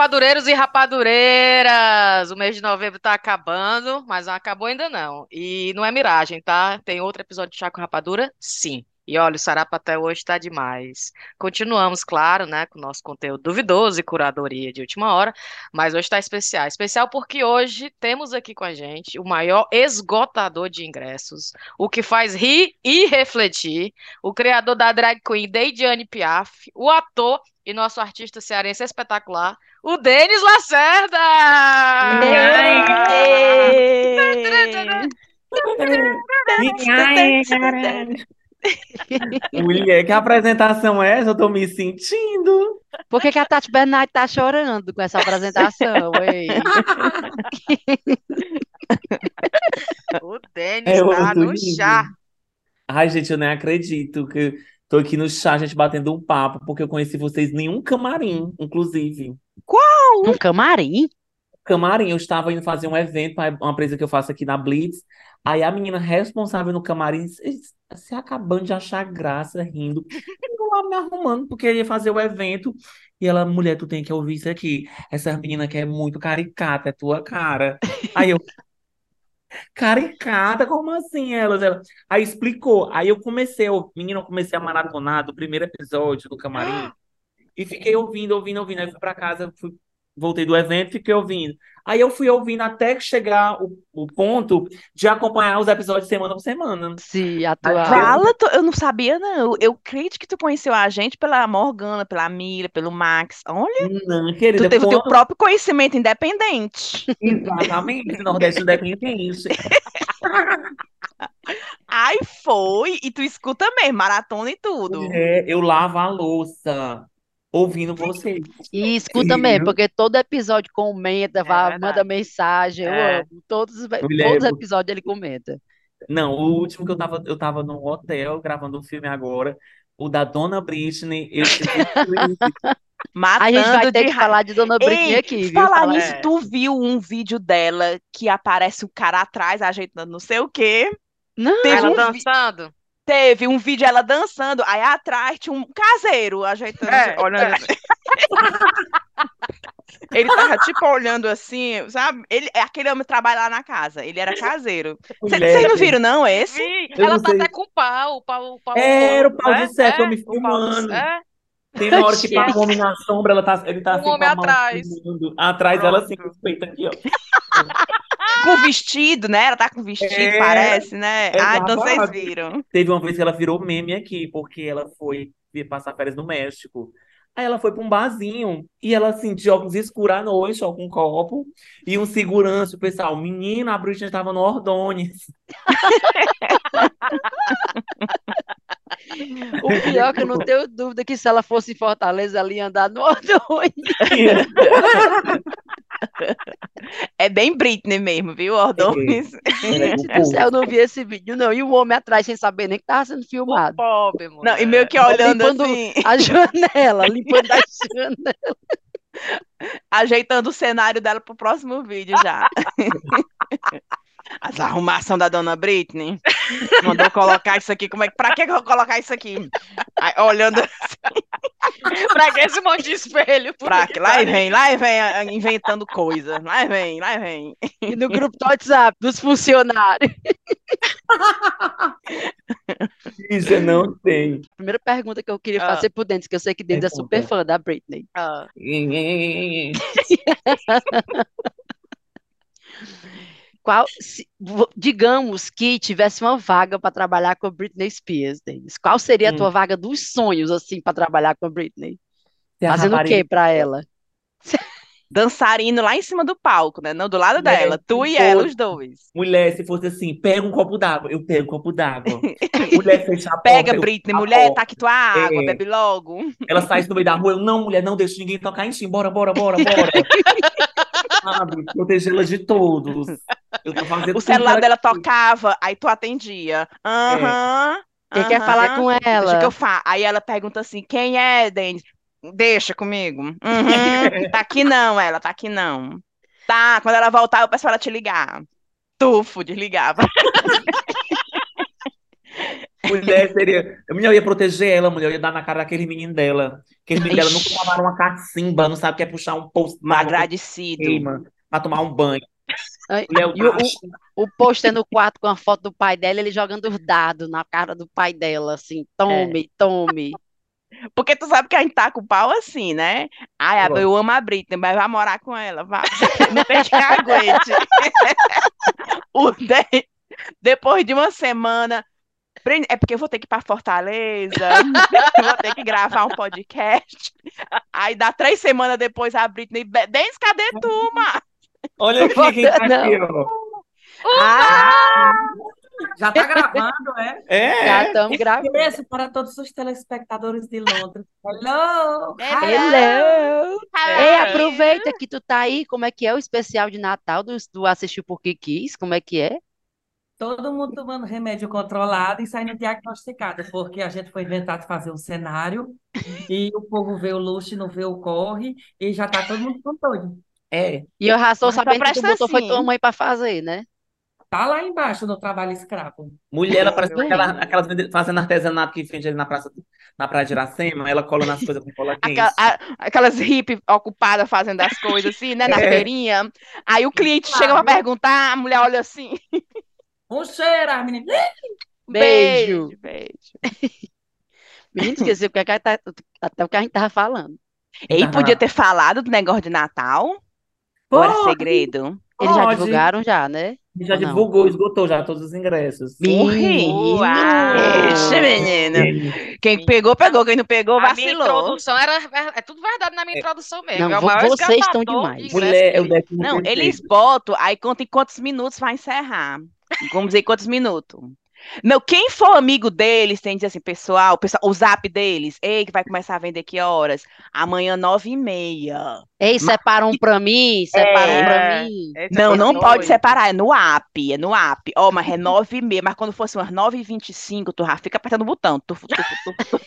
rapadureiros e rapadureiras! O mês de novembro tá acabando, mas não acabou ainda não. E não é miragem, tá? Tem outro episódio de Chá com Rapadura? Sim. E olha, o Sarapa até hoje está demais. Continuamos, claro, né, com o nosso conteúdo duvidoso e curadoria de última hora, mas hoje está especial. Especial porque hoje temos aqui com a gente o maior esgotador de ingressos, o que faz rir e refletir, o criador da drag queen Deidiane Piaf, o ator e nosso artista cearense espetacular, o Denis Lacerda! Mulher, que apresentação é essa? Eu tô me sentindo. Por que, que a Tati Bernardi tá chorando com essa apresentação, ei? o Denis é tá no chá. Ai, gente, eu nem acredito que tô aqui no chá, a gente batendo um papo, porque eu conheci vocês em um camarim, inclusive. Qual? Um camarim? Camarim, eu estava indo fazer um evento, uma empresa que eu faço aqui na Blitz. Aí a menina responsável no camarim se acabando de achar graça, rindo. Eu lá me arrumando, porque ia fazer o evento. E ela, mulher, tu tem que ouvir isso aqui. Essa menina que é muito caricata, é tua cara. Aí eu, caricata? Como assim? Ela, ela, aí explicou. Aí eu comecei, eu, menina, eu comecei a maratonar do primeiro episódio do camarim. E fiquei ouvindo, ouvindo, ouvindo. Aí fui pra casa, fui voltei do evento, fiquei ouvindo. Aí eu fui ouvindo até chegar o, o ponto de acompanhar os episódios semana por semana. Sim, atual. Fala, tu, eu não sabia, não. Eu creio que tu conheceu a gente pela Morgana, pela Mila, pelo Max. Olha, Não, querida, tu teve o teu quando- próprio conhecimento independente. Exatamente, Nordeste Independente. Ai, foi. E tu escuta mesmo, maratona e tudo. É, eu lavo a louça ouvindo vocês. E escuta mesmo, porque todo episódio comenta, vai, verdade. manda mensagem, eu É. amo. Todos, Mulher, todos os episódios ele comenta. Não, o último que eu tava, eu tava num hotel gravando um filme agora, o da Dona Britney, eu Matando A gente vai ter que raiva. falar de Dona Britney Ei, aqui, viu? falar Falar- nisso, É. tu viu um vídeo dela que aparece o cara atrás ajeitando não sei o quê? Não, Teve Ela um vi- dançando. Teve um vídeo ela dançando, aí atrás tinha um caseiro ajeitando, É, olhando assim. Ele tava tipo olhando assim, sabe? Ele, é aquele homem trabalha lá na casa, ele era caseiro. Vocês não viram, não, esse? Eu ela não tá sei. até com o pau, o pau, o pau Era o pau né? de certo, É, eu me o filmando. É, Tem uma hora que tá um homem na sombra, ela tá, ele tá Um assim com homem a mão atrás. filmando. Atrás ela assim, com Pronto. os peitos aqui, ó. Com vestido, né? Ela tá com vestido, É, parece, né? Ah, então vocês viram. Teve uma vez que ela virou meme aqui, porque ela foi passar férias no México. Aí ela foi pra um barzinho e ela assim, de óculos escuros à noite, ó, com um copo, e um segurança, o pessoal, menina, a Britney estava no Ordones. o pior é que eu não tenho dúvida que se ela fosse em Fortaleza, ela ia andar no Ordões. É bem Britney mesmo, viu, Ordões? Ela é do povo. Eu não vi esse vídeo, não. E o homem atrás, sem saber nem que estava sendo filmado. pobre, mulher. Não, e meio que olhando limpando assim, a janela, limpando a janela. ajeitando o cenário dela pro próximo vídeo já. As arrumação da dona Britney. Mandou colocar isso aqui. Como é, que- pra que eu vou colocar isso aqui? Aí, olhando pra que esse monte de espelho? pra que lá e vem, lá e vem inventando coisa. Lá e vem, lá e vem. E no grupo do WhatsApp dos funcionários. Isso eu não sei. Primeira pergunta que eu queria Ah. fazer pro Dentes, que eu sei que Dentes é super Pergunta. fã da Britney. Ah, Qual, se- digamos que tivesse uma vaga para trabalhar com a Britney Spears, Denis. Qual seria a Hum. tua vaga dos sonhos, assim, para trabalhar com a Britney? A Fazendo o quê para ela? Dançarino lá em cima do palco, né? Não do lado Né, dela. Tu e ela, os dois. Mulher, se fosse assim, pega um copo d'água, eu pego um copo d'água. Mulher, fecha a porta, Pega, Britney, mulher, porta. tá aqui tua água, É. bebe logo. Ela sai no meio da rua, eu, não, mulher, não deixa ninguém tocar em ti, bora, bora, bora, bora. Sabe, protegê-la de todos. Eu tô fazendo O celular dela tocava, aí tu atendia. Aham. Quem quer aham. falar com Deixa que ela? eu fa... Aí ela pergunta assim: quem é, Denis? Deixa comigo. Uhum. Tá aqui não, ela, tá aqui não. Tá, quando ela voltar, eu peço pra ela te ligar. Tufo, desligava. Mulher seria. A mulher ia proteger ela, a mulher ia dar na cara daquele menino dela. Aquele menino dela nunca tomaram uma cacimba, não sabe o que é puxar um posto agradecido. queima pra tomar um banho. E o, o, o pôster no quarto com a foto do pai dela, ele jogando os dados na cara do pai dela, assim, tome, tome. Porque tu sabe que a gente tá com o pau assim, né? Ai, Pronto. eu amo a Britney, mas vai morar com ela, vai. Não tem que aguente. O de- Depois de uma semana. É porque eu vou ter que ir pra Fortaleza, eu vou ter que gravar um podcast. Aí dá três semanas depois a Britney. "Be- Denis, cadê tu, mano? Olha aqui quem tá aqui, ó. Ah, Já tá gravando, é? É, já estamos gravando. Beijo para todos os telespectadores de Londres. Hello! Hello! Hello. Ei, aproveita que tu tá aí, como é que é o especial de Natal do, do Assistiu Porque Quis, como é que é? Todo mundo tomando remédio controlado e saindo diagnosticado, porque a gente foi inventado fazer um cenário e o povo vê o luxo e não vê o corre e já tá todo mundo com todo. É. E estou Mas só sabendo que tu botou foi assim. tua mãe pra fazer, né? Tá lá embaixo no trabalho escravo. Mulher, ela parece Bem. aquela, aquelas fazendo artesanato que vende ali na praça, na praia de Iracema, ela cola nas coisas com cola quente. Aquela- a- aquelas hippie ocupadas fazendo as coisas assim, né? Na É. feirinha. Aí o cliente chega pra perguntar, a mulher olha assim. Um cheiro, as meninas. Beijo. Beijo. Menino, esqueci o que é que a gente tá- até o que a gente tava falando. Ei, podia ter falado do negócio de Natal? Pode. segredo? Eles já Pode. divulgaram já, né? Já Ou não? divulgou, esgotou já todos os ingressos. Menino! Ixi, menino. Quem pegou, pegou. Quem não pegou, A minha vacilou. introdução era, é tudo verdade na minha introdução mesmo. Não, é o vo- maior vocês estão escapador demais. de ingresso Mulher, é o décimo Não, terceiro. eles botam, aí conta em quantos minutos vai encerrar. Vamos dizer quantos minutos. Não, quem for amigo deles tem que dizer assim, pessoal, pessoal, o zap deles, ei, que vai começar a vender que horas? Amanhã, nove e meia. Ei, separa um pra mim, separa um É. pra mim. Esse Não, é não doido. pode separar, é no app, é no app. Ó, mas é nove e meia, mas quando fosse umas nove e vinte e cinco, tu já fica apertando o botão, tu, tu, tu, tu,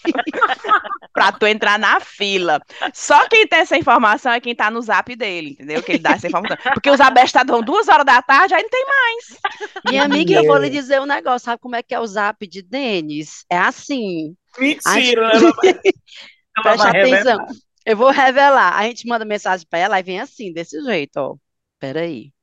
pra tu entrar na fila. Só quem tem essa informação é quem tá no zap dele, entendeu? Que ele dá essa informação. Porque os abestados vão duas horas da tarde, aí não tem mais. Minha amiga, eu vou lhe dizer um negócio. Sabe como é que é o zap de Denis? É assim. Mentira, ela vai, ela Preste vai revelar. atenção. Eu vou revelar. A gente manda mensagem pra ela e vem assim, desse jeito, ó. Peraí.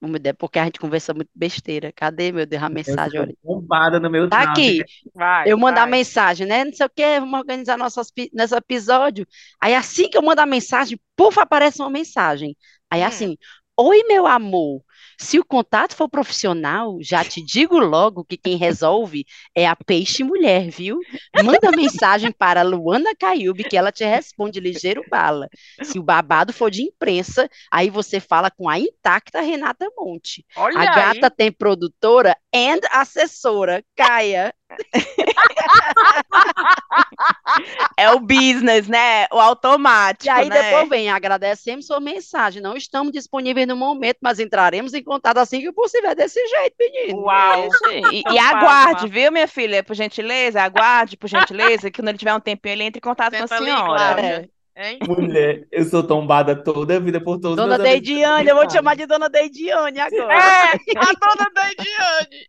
Vamos ver, porque a gente conversa muito besteira. Cadê, meu Deus, a mensagem? Eu bombada no meu Tá zap. aqui. Vai, Eu mando a vai. mensagem, né? Não sei o quê, vamos organizar nosso nesse episódio. Aí assim que eu mando a mensagem, puf, aparece uma mensagem. Aí Hum. assim, oi, meu amor. Se o contato for profissional, já te digo logo que quem resolve é a Peixe Mulher, viu? Manda mensagem para Luana Caiube que ela te responde ligeiro bala. Se o babado for de imprensa, aí você fala com a intacta Renata Monte. Olha A aí. gata tem produtora and assessora, Caia. É o business, né? O automático, E aí né? depois vem, agradecemos sua mensagem. Não estamos disponíveis no momento, mas entraremos em contato assim que possível. É desse jeito, menino. Uau. E, Então e aguarde, viu, minha filha? Por gentileza, aguarde, por gentileza, que quando ele tiver um tempinho, ele entre em contato com a Tenta senhora. ligar. É. Hein? Mulher, eu sou tombada toda a vida por todos os Dona. Deidiane, eu vou te chamar de Dona Deidiane agora. É, a dona da Ediane.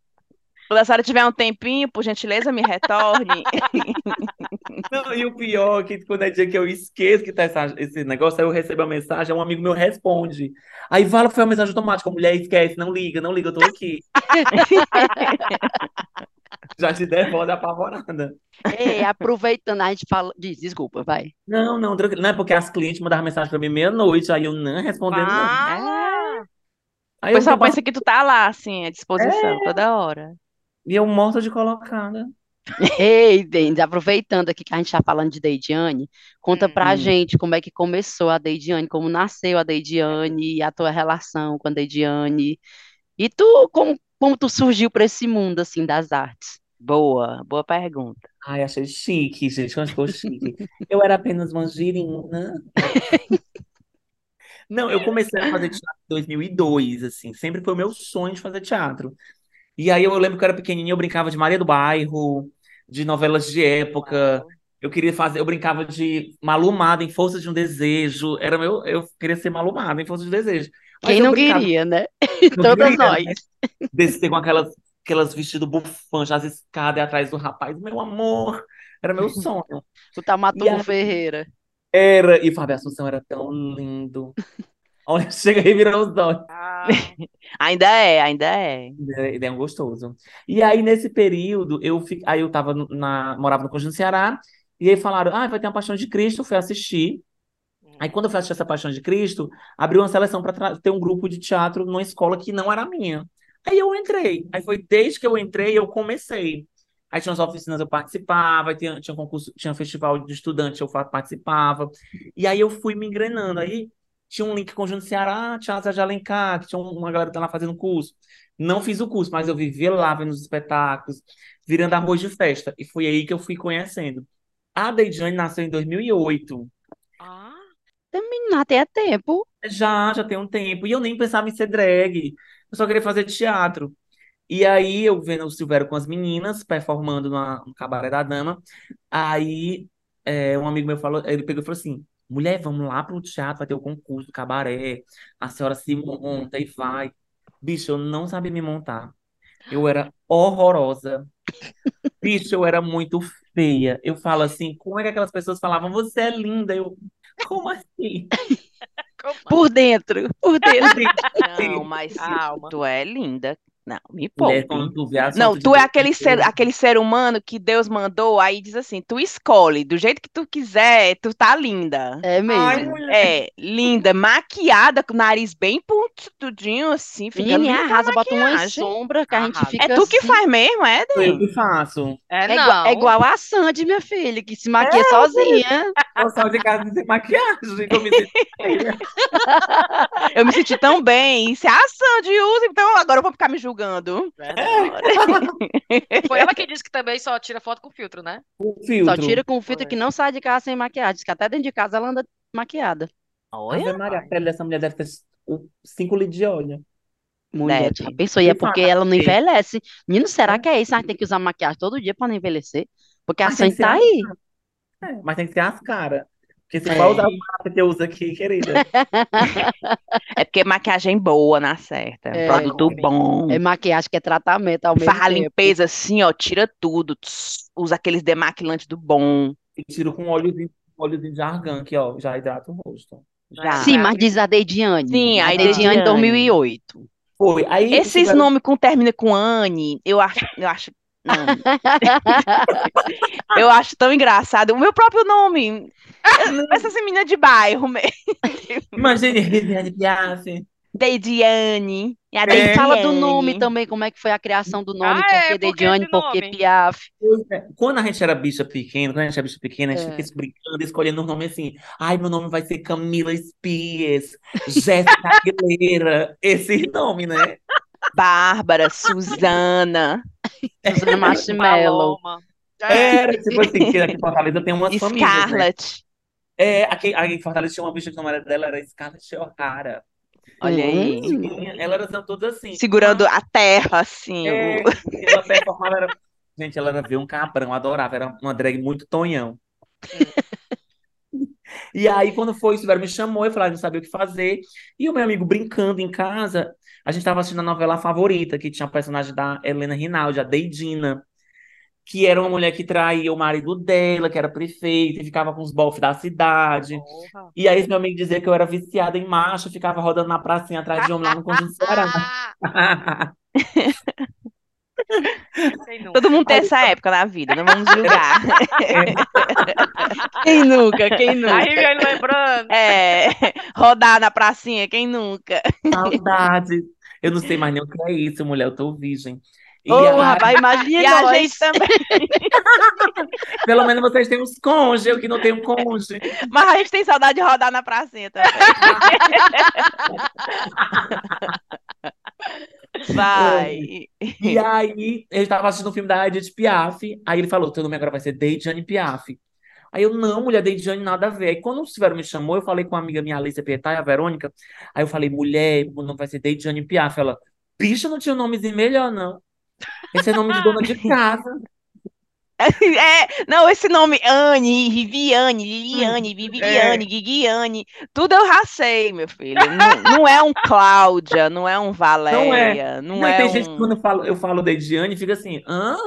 Quando a senhora tiver um tempinho, por gentileza, me retorne. Não, e o pior é que quando é dia que eu esqueço que tá essa- esse negócio, aí eu recebo a mensagem, um amigo meu responde. Aí fala que foi uma mensagem automática, a mulher esquece, não liga, não liga, eu tô aqui. Já te devolve apavorada. Ei, aproveitando, a gente fala. Diz, desculpa, vai. Não, não, tranquilo. Não é porque as clientes mandavam mensagem pra mim meia-noite, aí eu não respondendo, não. Ah, Aí O eu pessoal pensa que tu tá lá, assim, à disposição, toda hora. E eu morta de colocada. Ei, Denis, aproveitando aqui que a gente está falando de Deidiane, conta pra Hum. gente como é que começou a Deidiane, como nasceu a Deidiane, a tua relação com a Deidiane. E tu, como, como tu surgiu para esse mundo, assim, das artes? Boa, boa pergunta. Ai, achei chique, gente, quando ficou chique. Eu era apenas uma girina. Não, eu comecei a fazer teatro em 2002, assim, sempre foi o meu sonho de fazer teatro. E aí eu lembro que eu era pequenininho, eu brincava de Maria do Bairro, de novelas de época. Eu queria fazer, eu brincava de Malumada em Força de um Desejo. Era meu, eu queria ser Malumada em Força de um Desejo. Mas Quem não brincava- queria, né? não Todas queria, nós. né? Descer com aquelas aquelas vestidos bufantes, as escadas atrás do rapaz. Meu amor, era meu sonho. Tu tá E matando aí, Ferreira. era. E Fábio Assunção era tão lindo. Olha, chega aí virar os olhos. Ah, Ainda é, ainda é. Ele é um gostoso. E aí, nesse período, eu, fi... aí eu tava no- na... morava no Conjunto Ceará, e aí falaram, ah, vai ter uma Paixão de Cristo, eu fui assistir. Aí, quando eu fui assistir essa Paixão de Cristo, abriu uma seleção para ter um grupo de teatro numa escola que não era minha. Aí eu entrei. Aí foi desde que eu entrei, eu comecei. Aí tinha as oficinas, eu participava, tinha, tinha concurso, tinha festival de estudante, eu participava. E aí eu fui me engrenando. Aí tinha um link Conjunto Ceará, Teatro de Alencar, que tinha um- uma galera que tá lá fazendo curso. Não fiz o curso, mas eu vivia lá vendo os espetáculos, virando arroz de festa. E foi aí que eu fui conhecendo. A Deidjane nasceu em 2008. ah, Menina, até é tempo. Já, já tem um tempo. E eu nem pensava em ser drag. Eu só queria fazer teatro. E aí, eu vendo o Silvério com as meninas, performando na- no Cabaré da Dama. Aí, é, um amigo meu falou, ele pegou e falou assim: mulher, vamos lá pro teatro, vai ter o concurso do cabaré. A senhora se monta e vai. Bicho, eu não sabia me montar. Eu era horrorosa. Bicho, eu era muito feia. Eu falo assim, como é que aquelas pessoas falavam, você é linda? Eu, como assim? como Por dentro, por dentro. Não, mas tu é linda. Não, me poupe. tu vê Não, tu é aquele ser, aquele ser humano que Deus mandou, aí diz assim, tu escolhe, do jeito que tu quiser, tu tá linda. É Ai, mesmo. mulher. É, linda, maquiada, com o nariz bem pontudinho, assim, fica Menina, linda arrasa, bota uma sombra que a gente fica É tu que assim. faz mesmo, é, Sou eu que faço. É, É igual, é igual a Sandy, minha filha, que se maquia sozinha. Eu saio de casa sem maquiagem, que eu me sinto feia. Eu me senti tão bem. Se a Sandy usa, então agora eu vou ficar me julgando. Verdade. Foi ela que disse que também só tira foto com filtro, né? O Só filtro. tira com filtro Foi. que não sai de casa sem maquiagem. Diz que até dentro de casa ela anda maquiada. Ave Maria, a pele dessa mulher deve ter cinco litros de óleo. Mulher, já pensou? E é porque ela não envelhece. Menino, será que é isso? Ela tem que usar maquiagem todo dia pra não envelhecer? Porque a Sandy tá aí. É, mas tem que ser as caras. Porque se É. for usar marcas que eu uso aqui, querida. É porque maquiagem boa na certa. É. Produto bom. É maquiagem que é tratamento ao mesmo Faz a tempo. limpeza assim, ó, tira tudo. tss, Usa aqueles demaquilantes do bom. E tiro com óleozinho, óleozinho de argan aqui, ó. Já hidrata o rosto. Já. Sim, mas diz a Deidiane. Sim, a a Deidiane Deidiane. 2008. Foi. Aí Esses tiveram- nomes com termina com Anne, eu acho, eu acho, Eu acho tão engraçado. O meu próprio nome. Essas meninas de bairro mesmo. Imagine, Viviane Piaf. Deidiane. E a Aí É. fala do nome Deidiane. também, como é que foi a criação do nome, Ah, por é, Deidiane, esse por que nome? Piaf. Quando a gente era bicha pequena, quando a gente era bicha pequena, a gente É. fica brincando, escolhendo um nome assim. Ai, meu nome vai ser Camila Spies, Jéssica Aguilera. Esse nome, né? Bárbara, Suzana, Suzana Marshmallow. Paloma. Já Era tipo assim, que aqui em Fortaleza tem umas famílias, né? Scarlett. É, aqui, aqui em Fortaleza tinha uma bicha que o nome dela era Scarlett O'Hara. Olha aí. Elas eram todas assim. Segurando a terra, assim. É, o- ela performava, era... Gente, ela era ver um cabrão, adorava, era uma drag muito tonhão. E aí, quando foi, o Silvério me chamou, eu falei, ah, não sabia o que fazer. E o meu amigo brincando em casa, a gente tava assistindo a novela Favorita, que tinha a personagem da Helena Rinaldi, a Deidina, que era uma mulher que traía o marido dela, que era prefeito, e ficava com os bofs da cidade. Porra. E aí, meu amigo dizia que eu era viciada em macho, ficava rodando na pracinha atrás de homem lá no Conjunto Ceará. Todo mundo tem essa época na vida, não vamos julgar. Quem nunca? Quem nunca? Aí vem lembrando. É, rodar na pracinha, quem nunca? Saudade. Eu não sei mais nem o que é isso, mulher, eu tô virgem. E Ô, aí, rapaz, imagina E a gente também. pelo menos vocês têm uns cônjuges, eu que não tenho cônjuge. Mas a gente tem saudade de rodar na pracinha também. Vai. E aí, ele tava assistindo um filme da Edith Piaf, aí ele falou, teu nome agora vai ser Deidjane Piaf. Aí eu, não, mulher, Deidjane, nada a ver. Aí quando o Silvério me chamou, eu falei com uma amiga minha, Alicia Pietá, a Verônica, aí eu falei, mulher, o nome vai ser Deidjane Piaf. Ela, bicha, não tinha um nomezinho melhor, não. Esse é nome de dona de casa. É, não, esse nome, Anne, Viviane, Liliane, Viviane, Guigiane, tudo eu racei, meu filho. Não, não é um Cláudia, não é um Valéria, não, Não, e é tem gente que um... quando eu falo, eu falo da Ediane fica assim, hã?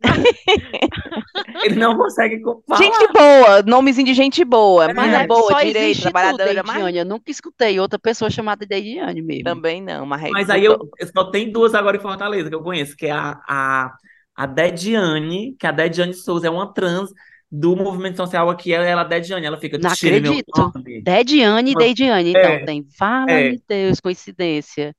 Ele não consegue co- falar. Gente boa, nomezinho de gente boa, Mas é, boa, direita, tu, trabalhadora, mas Deidiane. Eu nunca escutei outra pessoa chamada Deidiane mesmo. também não, mas, Mas aí eu, eu só tem duas agora em Fortaleza que eu conheço, que é a, a, a Dediane, que é a Dediane Souza, é uma trans do movimento social aqui, ela é a Dediane, ela fica, Não acredito. nome. Dediane e. Deidiane. Então, É, tem. Fala-me Deus, coincidência.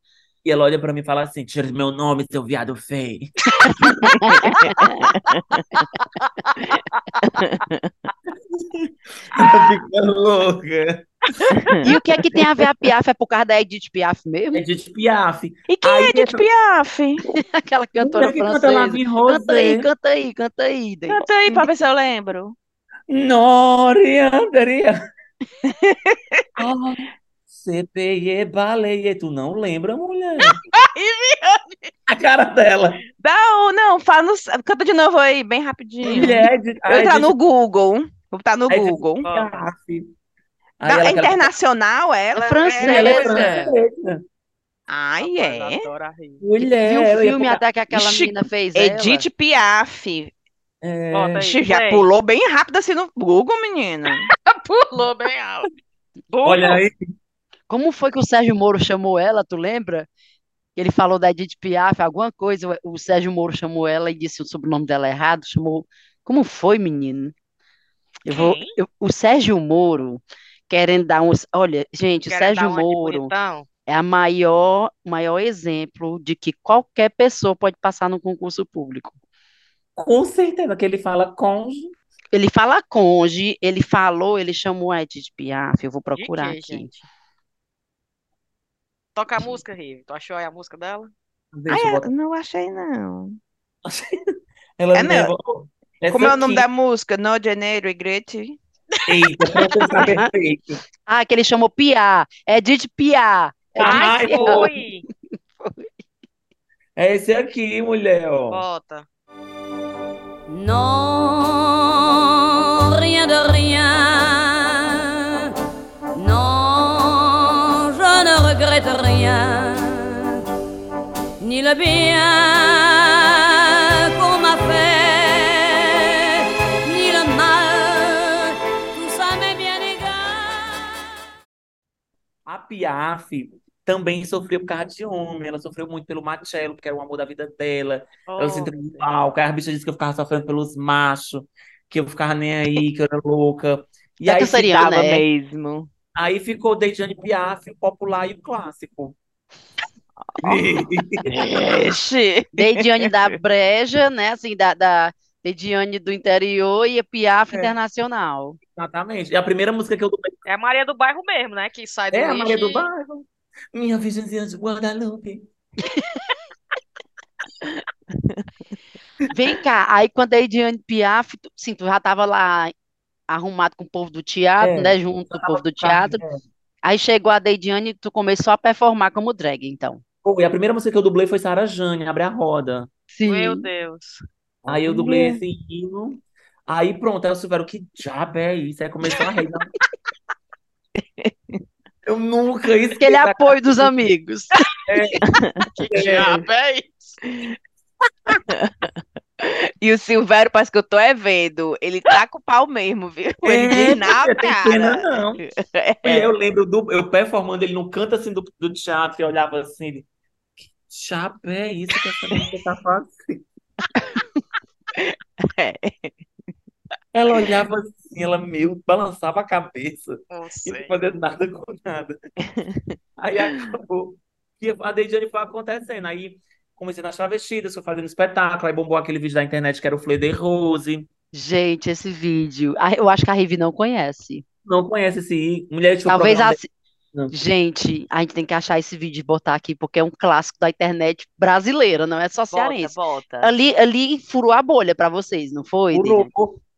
E ela olha pra mim e fala assim, tire meu nome, seu viado feio. Ela fica louca. E o que é que tem a ver a Piaf? É por causa da Edith Piaf mesmo? Edith Piaf. E quem Aí é Edith essa- Aquela Piaf? cantora Mulher que canta La francesa. Vie Canta aí, Rosé. canta aí, canta aí, Deide. Canta aí pra ver se eu lembro. Noria, Andrea. Ah, CPE, baleie. Tu não lembra, mulher? A cara dela. Ou não, fala no- canta de novo aí, bem rapidinho. Mulher de. Eu vou entrar no Google. Vou botar no Aí Google. Não, ela é quer- internacional ela? É francesa. Ela é francesa. Ai, é. Mulher. Viu o ela filme até que aquela Ixi, menina fez ela? Edith Piaf. É. Ixi, já pulou bem rápido assim no Google, menina. Pulou bem alto. Olha aí. Como foi que o Sérgio Moro chamou ela, tu lembra? Ele falou da Edith Piaf, alguma coisa, o Sérgio Moro chamou ela e disse o sobrenome dela errado, chamou... Como foi, menino? Eu vou... Eu- o Sérgio Moro, querendo dar uns... Olha, gente, o Sérgio Moro é a maior, maior exemplo de que qualquer pessoa pode passar no concurso público. Com certeza que ele fala conge. Ele fala conge, ele falou, ele chamou a Edith Piaf, eu vou procurar quê, aqui. gente? Toca a música, Rive. Tu achou aí a música dela? Deixa Ai, eu eu botar. não achei, não. Ela É, não. Como é o nome aqui. da música? No Janeiro, Regret? Eita, pra perfeito. Ah, que ele chamou Piá, Edith Piá. Ai, Edith Piá. foi. É esse aqui, mulher, ó. Bota. Non, rien de rien. Regrette rien. Ni le bien qu'on m'a fait, ni le mal. Tout ça m'est bien égal. A Piaf também sofreu por causa de homem. Ela sofreu muito pelo Marcelo, porque era o amor da vida dela. Ela se Oh, entregou mal. que A bicha disse que eu ficava sofrendo pelos machos, que eu ficava nem aí, que eu era louca. E aí, canceriana, Tava é. mesmo. Aí ficou Deidiane Piaf, o popular e o clássico. Ixi. Deidiane da Breja, né? Assim, da, da Deidiane do interior e a Piaf É. internacional. Exatamente. E a primeira música que eu dublei É a Maria do Bairro mesmo, né? Que sai do é a Maria do Bairro. Minha Virgenzinha de Guadalupe. Vem cá, aí quando a Deidiane Piaf, sim, tu já tava lá arrumado com o povo do teatro, É, né? Junto com o povo do teatro. É. Aí chegou a Deidiane e tu começou a performar como drag, então. Foi, a primeira música que eu dublei foi Sara Jane, Abre a Roda. Meu Sim. Deus. Aí eu dublei esse hino. Aí pronto, aí o Silvério, que diabo é isso? Aí começou a rir. Eu nunca esqueci. Aquele apoio dos amigos. Que diabo é isso? E o Silvério, parece que eu tô é vendo. Ele tá com o pau mesmo, viu? Ele É, diz na tem pena cara. não. É. Eu lembro do, eu performando ele no canto assim do, do teatro e olhava assim, ele, que diabo é isso que essa música tá fazendo? É. Ela olhava assim, ela meio balançava a cabeça. Não e não fazer nada com nada. Aí acabou. E a Deidiane foi acontecendo. Aí comecei nas travestidas, fui fazendo espetáculo. Aí bombou aquele vídeo da internet que era o Fleur de Rose. Gente, esse vídeo. ah, Eu acho que a Rivi não conhece. Não conhece esse Mulher de Talvez programa assim. Não. Gente, a gente tem que achar esse vídeo e botar aqui, porque é um clássico da internet brasileira, não é só Bota, cearense. bota. Ali, ali furou a bolha pra vocês, não foi, Furou,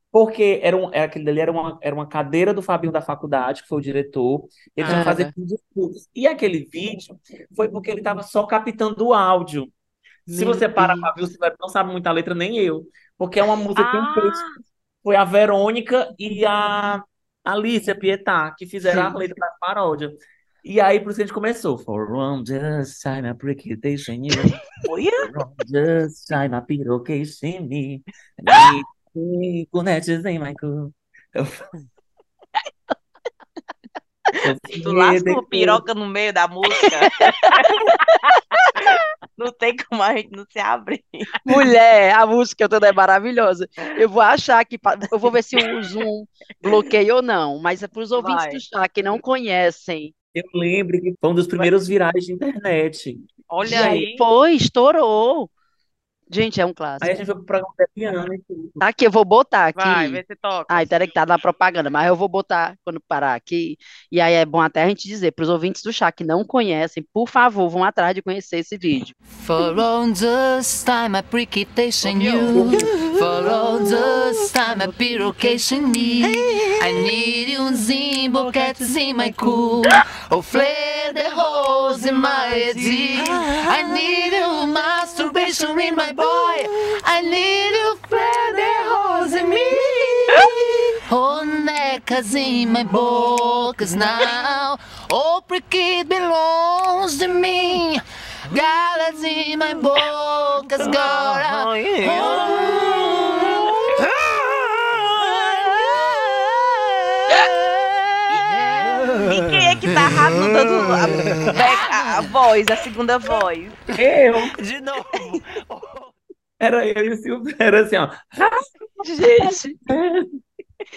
porque era um, era, aquele dali era uma, era uma cadeira do Fabinho da faculdade, que foi o diretor. Ele tinha que fazer Ah. vídeos curtos. E aquele vídeo foi porque ele estava só captando o áudio. Se Meu você parar Deus. pra ver, você não sabe muita letra, nem eu. Porque é uma música que quem fez Ah, foi a Verônica e a Alicia Pietà, que fizeram a Sim. letra da paródia. E aí, por isso que a gente começou. For one just it, they send you. For just time, I pirocation me. Me, Connections em eu tu lasca uma piroca no meio da música. Não tem como a gente não se abrir. Mulher, a música toda é maravilhosa. Eu vou achar que. Eu vou ver se o Zoom bloqueia ou não. Mas é para os ouvintes Vai. do chá que não conhecem. Eu lembro que foi um dos primeiros virais de internet. Olha aí. Foi, estourou. Gente, é um Aí a clássico. gente foi pro programa de piano e tudo. Tá aqui, eu vou botar aqui. Vai, vê se toca. Ai, peraí que tá na propaganda, mas eu vou botar quando parar aqui. E aí é bom até a gente dizer para os ouvintes do chá que não conhecem, por favor, vão atrás de conhecer esse vídeo. For all this time I preoccupation you For all this time I pirocation me I need you zimbo cats in my cool Oh flare the holes in my head I need you masturbation in my boy. I need you holes in me. Oh necas in my bocas now Oh prickit belongs to me. Galas in my bocas agora E quem é que tá rasgando a, a- a voz, a segunda voz? Eu, De novo. Era eu e o Silvio, era assim, ó. Gente,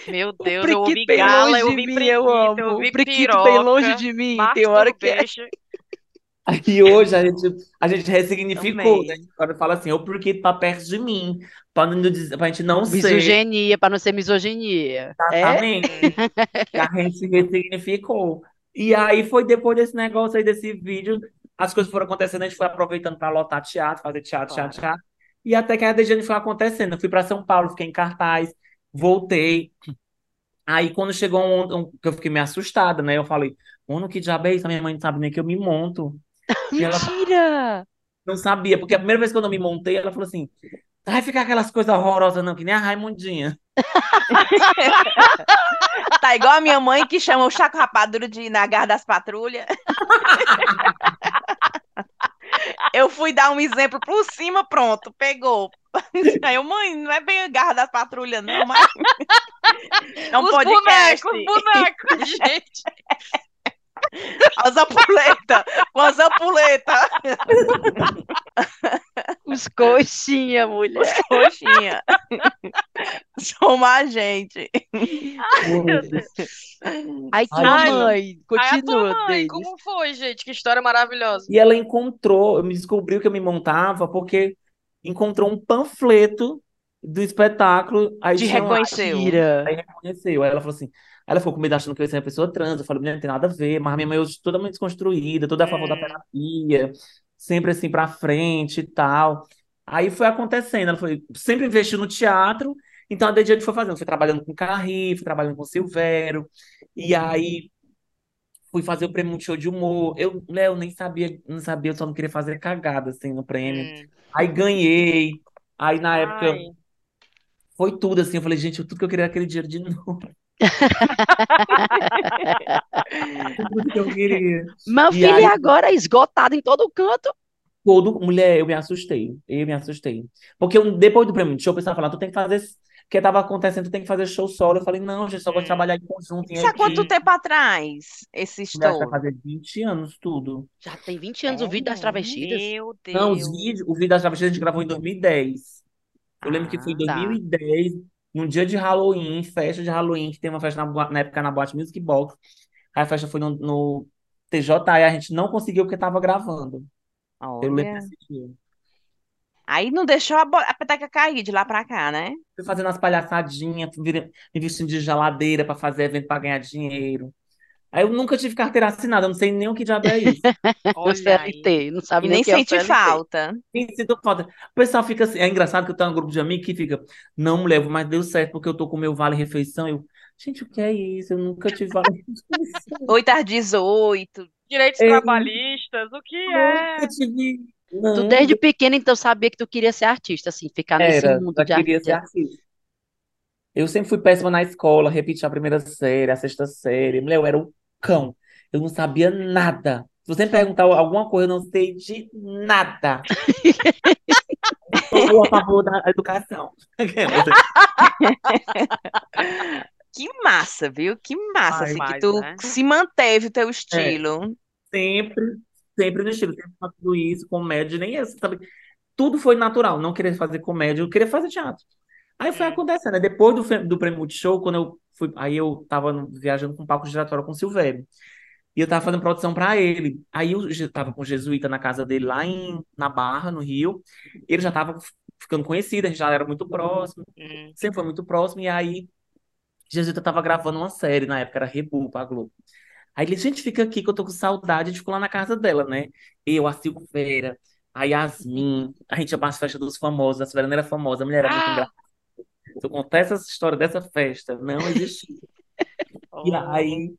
Meu Deus, eu Priquito ouvi gala, eu ouvi mim, preguiça, eu eu amo. ouvi O Priquito piroca, bem longe de mim. Tem hora que é. Aí hoje a gente, a gente ressignificou, né? Agora fala assim, eu porque tá perto de mim, pra, não dizer, pra gente não ser Misoginia, para não ser misoginia. É? exatamente. E a gente ressignificou. E aí foi depois desse negócio aí, desse vídeo, as coisas foram acontecendo, a gente foi aproveitando pra lotar teatro, fazer teatro, teatro, teatro. E até que a Dejane foi acontecendo. Eu fui pra São Paulo, fiquei em cartaz, voltei. Aí quando chegou um, um que eu fiquei meio assustada, né? Eu falei, mano, que diabo é isso? A minha mãe não sabe nem que eu me monto. E ela Mentira! não sabia, porque a primeira vez que eu me montei, ela falou assim: vai ficar aquelas coisas horrorosas, não, que nem a Raimundinha. Tá igual a minha mãe que chama o Chaco Rapadura de ir na garra das patrulhas. Eu fui dar um exemplo por cima, pronto, pegou. Aí eu, mãe, não é bem a garra das patrulhas, não, mas. É um Os podcast. bonecos, os bonecos, gente. As ampuletas, com as ampuletas, Os coxinha, mulher. coxinha. Soma a gente. Ai, tua Ai, mãe. Aí a Continua, tua mãe, como foi, gente? Que história maravilhosa. E ela encontrou, eu me descobriu que eu me montava porque encontrou um panfleto do espetáculo. Aí Te reconheceu. Aí reconheceu. Aí ela falou assim. Ela ficou com medo achando que eu ia ser uma pessoa trans. Eu falei, não tem nada a ver, mas minha mãe hoje toda muito desconstruída, toda a favor da Hum. terapia, sempre assim pra frente e tal. Aí foi acontecendo, ela foi sempre investiu no teatro, então a Dediane foi fazendo, foi trabalhando com Carri, foi trabalhando com Silvério, e aí fui fazer o prêmio Multishow de humor. Eu, Léo, nem sabia, não sabia, eu só não queria fazer cagada assim no prêmio. Hum. Aí ganhei. Aí na época Ai. foi tudo assim, eu falei, gente, tudo que eu queria era aquele dinheiro de novo. Tudo que eu queria. Meu filho, aí- e agora esgotado em todo canto. Todo, mulher, eu me assustei. Eu me assustei. Porque eu, depois do prêmio de show, o pessoal falava, tu tem que fazer. Porque tava acontecendo, tu tem que fazer show solo. Eu falei, não, gente, só gosto de trabalhar em conjunto, Isso há quanto tempo atrás, esse estouro? fazer 20 anos, tudo. Já tem 20 anos o vídeo das travestidas. Meu Não, os Deus. vídeos, o vídeo das travestis a gente gravou em 2010. Eu lembro que foi em Ah, tá. 2010, num dia de Halloween, festa de Halloween, que tem uma festa na, na época na Boate Music Box. Aí a festa foi no, no TJ e a gente não conseguiu porque tava gravando. Eu lembro Olha. desse dia. Aí não deixou a, a peteca cair de lá pra cá, né? Fui fazendo as palhaçadinhas, me vestindo de geladeira pra fazer evento pra ganhar dinheiro. Aí eu nunca tive carteira assinada, eu não sei nem o que diabo é isso. O. CLT, não sabe E nem nem o é o senti CLT. falta. Nem sinto falta. O pessoal fica assim, é engraçado que eu tenho um grupo de amigos que fica, não, mulher, mas deu certo porque eu tô com o meu vale-refeição. Eu, gente, o que é isso? Eu nunca tive vale-refeição. 8 às 18. Direitos É. trabalhistas, o que é? Nunca tive. Tu Não, desde pequena, então, sabia que tu queria ser artista, assim, ficar nesse era, mundo já de queria ser artista. artista. Eu sempre fui péssima na escola, repeti a primeira série, a sexta série. Mulher, eu era um cão. Eu não sabia nada. Se você me perguntar alguma coisa, eu não sei de nada. Eu sou a favor da educação. Que massa, viu? Que massa, Ai, assim, que Mas, tu né? se manteve o teu É, estilo. sempre, sempre no estilo. Sempre tudo isso, comédia, nem isso, sabe? Tudo foi natural. Não queria fazer comédia, eu queria fazer teatro. Aí foi Hum. acontecendo. né? Depois do, do Prêmio Multishow, quando eu fui. Aí eu tava no- viajando com o palco giratório com o Silvério. E eu tava fazendo produção pra ele. Aí eu já tava com o Jesuíta na casa dele lá em, na Barra, no Rio. Ele já tava ficando conhecido, a gente já era muito próximo, Hum. sempre foi muito próximo. E aí, Jesuíta tava gravando uma série, na época era Rebu pra Globo. Aí ele, gente, fica aqui que eu tô com saudade. Ficou lá na casa dela, né? Eu, a Silveira, a Yasmin, a gente ia para as festas dos famosos. A Silveira não era famosa, a mulher era muito Ah! engraçada. Se eu contar essa história dessa festa, não existia. E aí,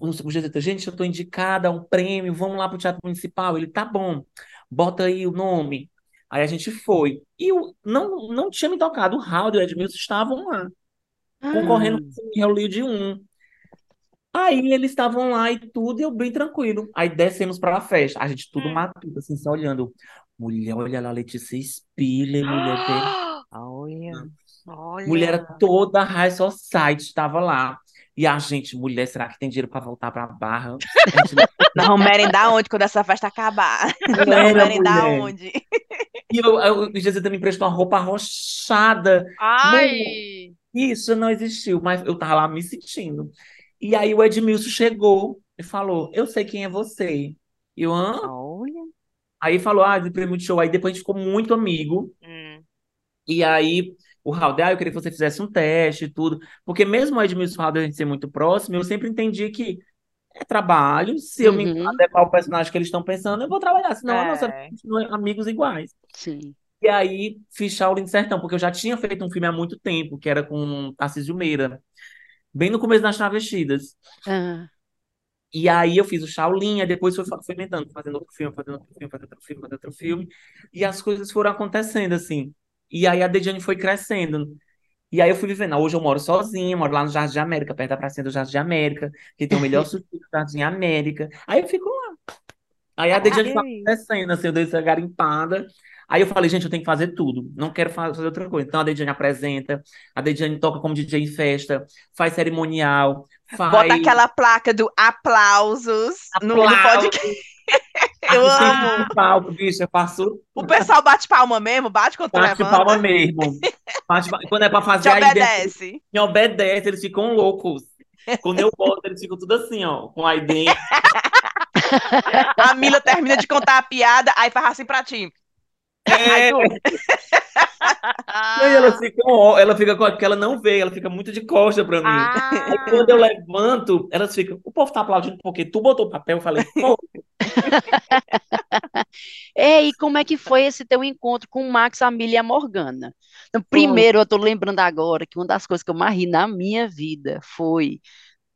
o o Jesuíta, gente, eu tô indicada a um prêmio, vamos lá pro Teatro Municipal. Ele, tá bom, bota aí o nome. Aí a gente foi. E eu não, não tinha me tocado. O Raul e o Edmilson estavam lá, concorrendo Ah, com o Rio de um. Aí eles estavam lá e tudo, e eu bem tranquilo. Aí descemos pra festa. A gente tudo Hum. matuto, assim, só olhando. Mulher, olha lá, Letícia Spiller, mulher dele. Olha. Mulher toda high society, estava lá. E a gente, mulher, será que tem dinheiro pra voltar pra Barra? A gente Nós vamos merendar onde quando essa festa acabar? Não era, merendar onde? E eu, eu, o Jesus me emprestou uma roupa arrochada. Ai! Isso não existiu, mas eu tava lá me sentindo. E aí o Edmilson chegou e falou: Eu sei quem é você. E eu, hã? Olha. Aí falou: Ah, de prêmio de show. Aí depois a gente ficou muito amigo. Hum. E aí o Raul, ah, eu queria que você fizesse um teste e tudo. Porque mesmo o Edmilson e o a gente ser muito próximo, eu sempre entendi que é trabalho. Se eu me Uhum. adequar ao personagem que eles estão pensando, eu vou trabalhar. Senão É. gente não é amigos iguais. sim. E aí fiz Shaolin Sertão, porque eu já tinha feito um filme há muito tempo, que era com Tarcísio Meira, bem no começo das Travestidas. Ah, E aí eu fiz o Shaolin, aí depois foi, inventando, fazendo outro filme, fazendo outro filme, fazendo outro filme, fazendo outro filme. E as coisas foram acontecendo, assim. E aí a Dejane foi crescendo. E aí eu fui vivendo. Hoje eu moro sozinha, moro lá no Jardim de América, perto da pracinha do Jardim de América, que tem o melhor sushi do Jardim América. Aí eu fico lá. Aí a Dejane foi acontecendo, assim, eu dei essa garimpada. Aí eu falei, gente, eu tenho que fazer tudo. Não quero fa- fazer outra coisa. Então a Dejane apresenta, a Dejane toca como DJ em festa, faz cerimonial, Bota faz aquela placa do aplausos no, no aplausos. podcast. Eu amo. palco, bicho, eu faço O pessoal bate palma mesmo, bate quando bate levanta. palma mesmo. Bate Quando é pra Te fazer aí dentro, obedece. me obedece, eles ficam loucos. Quando eu boto, eles ficam tudo assim, ó, com aí dentro. A Mila termina de contar a piada, aí faz assim pra ti. Aí É, e aí ela fica, ela fica com porque ela não vê, ela fica muito de costa pra mim. Aí Ah! quando eu levanto, elas ficam, o povo tá aplaudindo porque tu botou papel, eu falei, pô, Ei, como é que foi esse teu encontro com o Max, a Milha e a Morgana? Então, primeiro, eu tô lembrando agora que uma das coisas que eu mais ri na minha vida foi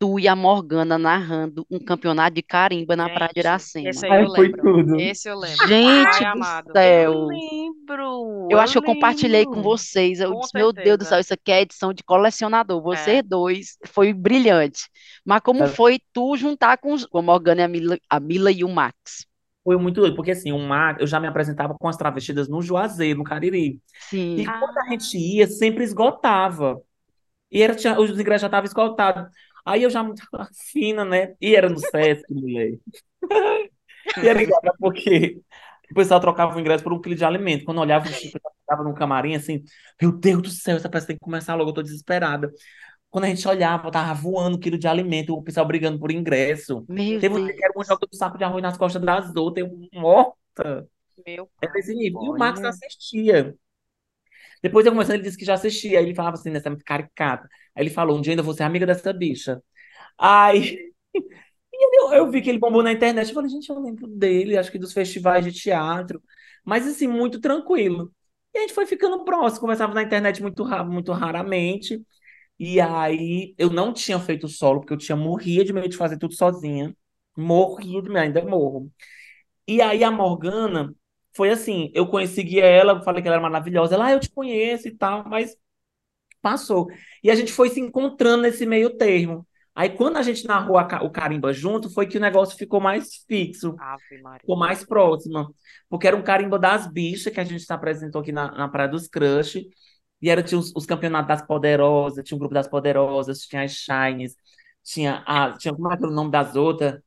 tu e a Morgana narrando um campeonato de carimba na Praia de Gente, Iracema. esse aí eu foi lembro. tudo. Esse eu lembro. Gente Pai do amado. céu! eu lembro, Eu eu acho que eu compartilhei com lembro. vocês. Eu Com disse, meu Deus do certeza. céu, isso aqui é edição de colecionador. Vocês É. dois foi brilhante. Mas como Tá. foi tu juntar com, os, com a Morgana e a Mila, a Mila e o Max? Foi muito doido, porque assim, um mar, eu já me apresentava com as travestidas no Juazeiro, no Cariri. E Sim. quando a Ah, gente ia, sempre esgotava. E era, tinha- os ingressos já estavam esgotados. Aí eu já muito fina, né? E era no Sesc, mulher. E era engraçado porque o pessoal trocava o ingresso por um quilo de alimento. Quando eu olhava, o Chico estava num camarim assim, meu Deus do céu, essa peça tem que começar logo, eu tô desesperada. Quando a gente olhava, tava voando um quilo de alimento, o pessoal brigando por ingresso. Meu Teve um Deus. dia que era um jogando saco de arroz nas costas das outras, eu morta. meu nível. E o Max assistia. Depois eu conversando, ele disse que já assistia. Aí ele falava assim, nessa muito caricata. Aí ele falou: um dia ainda vou ser amiga dessa bicha. Aí eu, eu vi que ele bombou na internet. Eu falei, gente, eu lembro dele, acho que dos festivais de teatro. Mas assim, muito tranquilo. E a gente foi ficando próximo, conversava na internet muito, muito raramente. E aí eu não tinha feito solo, porque eu tinha morria de medo de fazer tudo sozinha. Morria de medo, ainda morro. E aí a Morgana foi assim, eu consegui ela, falei que ela era maravilhosa. Ela, ah, eu te conheço e tal, mas passou. E a gente foi se encontrando nesse meio termo. Aí quando a gente narrou a o carimba junto, foi que o negócio ficou mais fixo, ficou mais próximo. Porque era um carimba das bichas que a gente se apresentou aqui na, na Praia dos Crush. E era, tinha os, os campeonatos das poderosas, tinha o grupo das poderosas, tinha as Shines, tinha a, tinha, como é que era o nome das outras?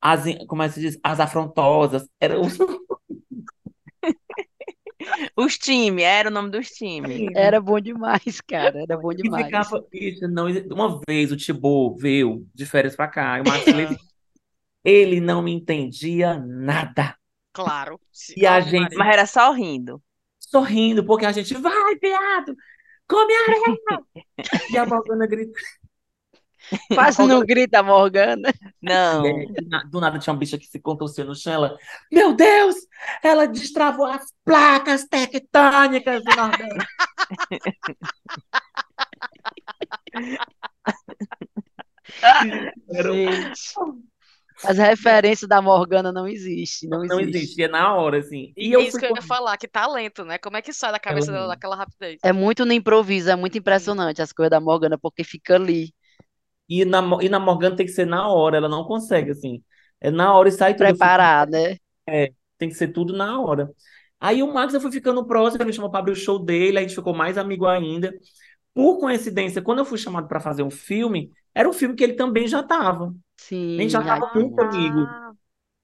As, como é que se diz? As afrontosas. Era os times, era o nome dos times. Era bom demais, cara. Era bom E demais. ficava, bicho, não, uma vez o Thibaut veio de férias pra cá, e o Marcos Levi, ele não me entendia nada. Claro. E a gente-. Mas era só rindo. Sorrindo, porque a gente, vai, viado, come areia! E a Morgana grita. Quase não grita, Morgana. Não. É, do na- do nada tinha uma bicha que se contorceu no chão, ela, meu Deus, ela destravou as placas tectônicas do Nordeste. Era um- Gente. As referências da Morgana não existem, não, Não existe. existia na hora, assim. E E eu isso fui que eu ia falar, que talento, né? Como é que sai da cabeça Ela- dela daquela rapidez? É muito no improviso, é muito impressionante as coisas da Morgana, porque fica ali, E na, e na Morgana tem que ser na hora, ela não consegue, assim. É na hora e sai tudo. Preparada, né? tem que ser tudo na hora. Aí o Max eu fui ficando próximo, ele me chamou para abrir o show dele, a gente ficou mais amigo ainda. Por coincidência, quando eu fui chamado para fazer um filme, era um filme que ele também já estava. Sim. A gente já tava muito amigo. A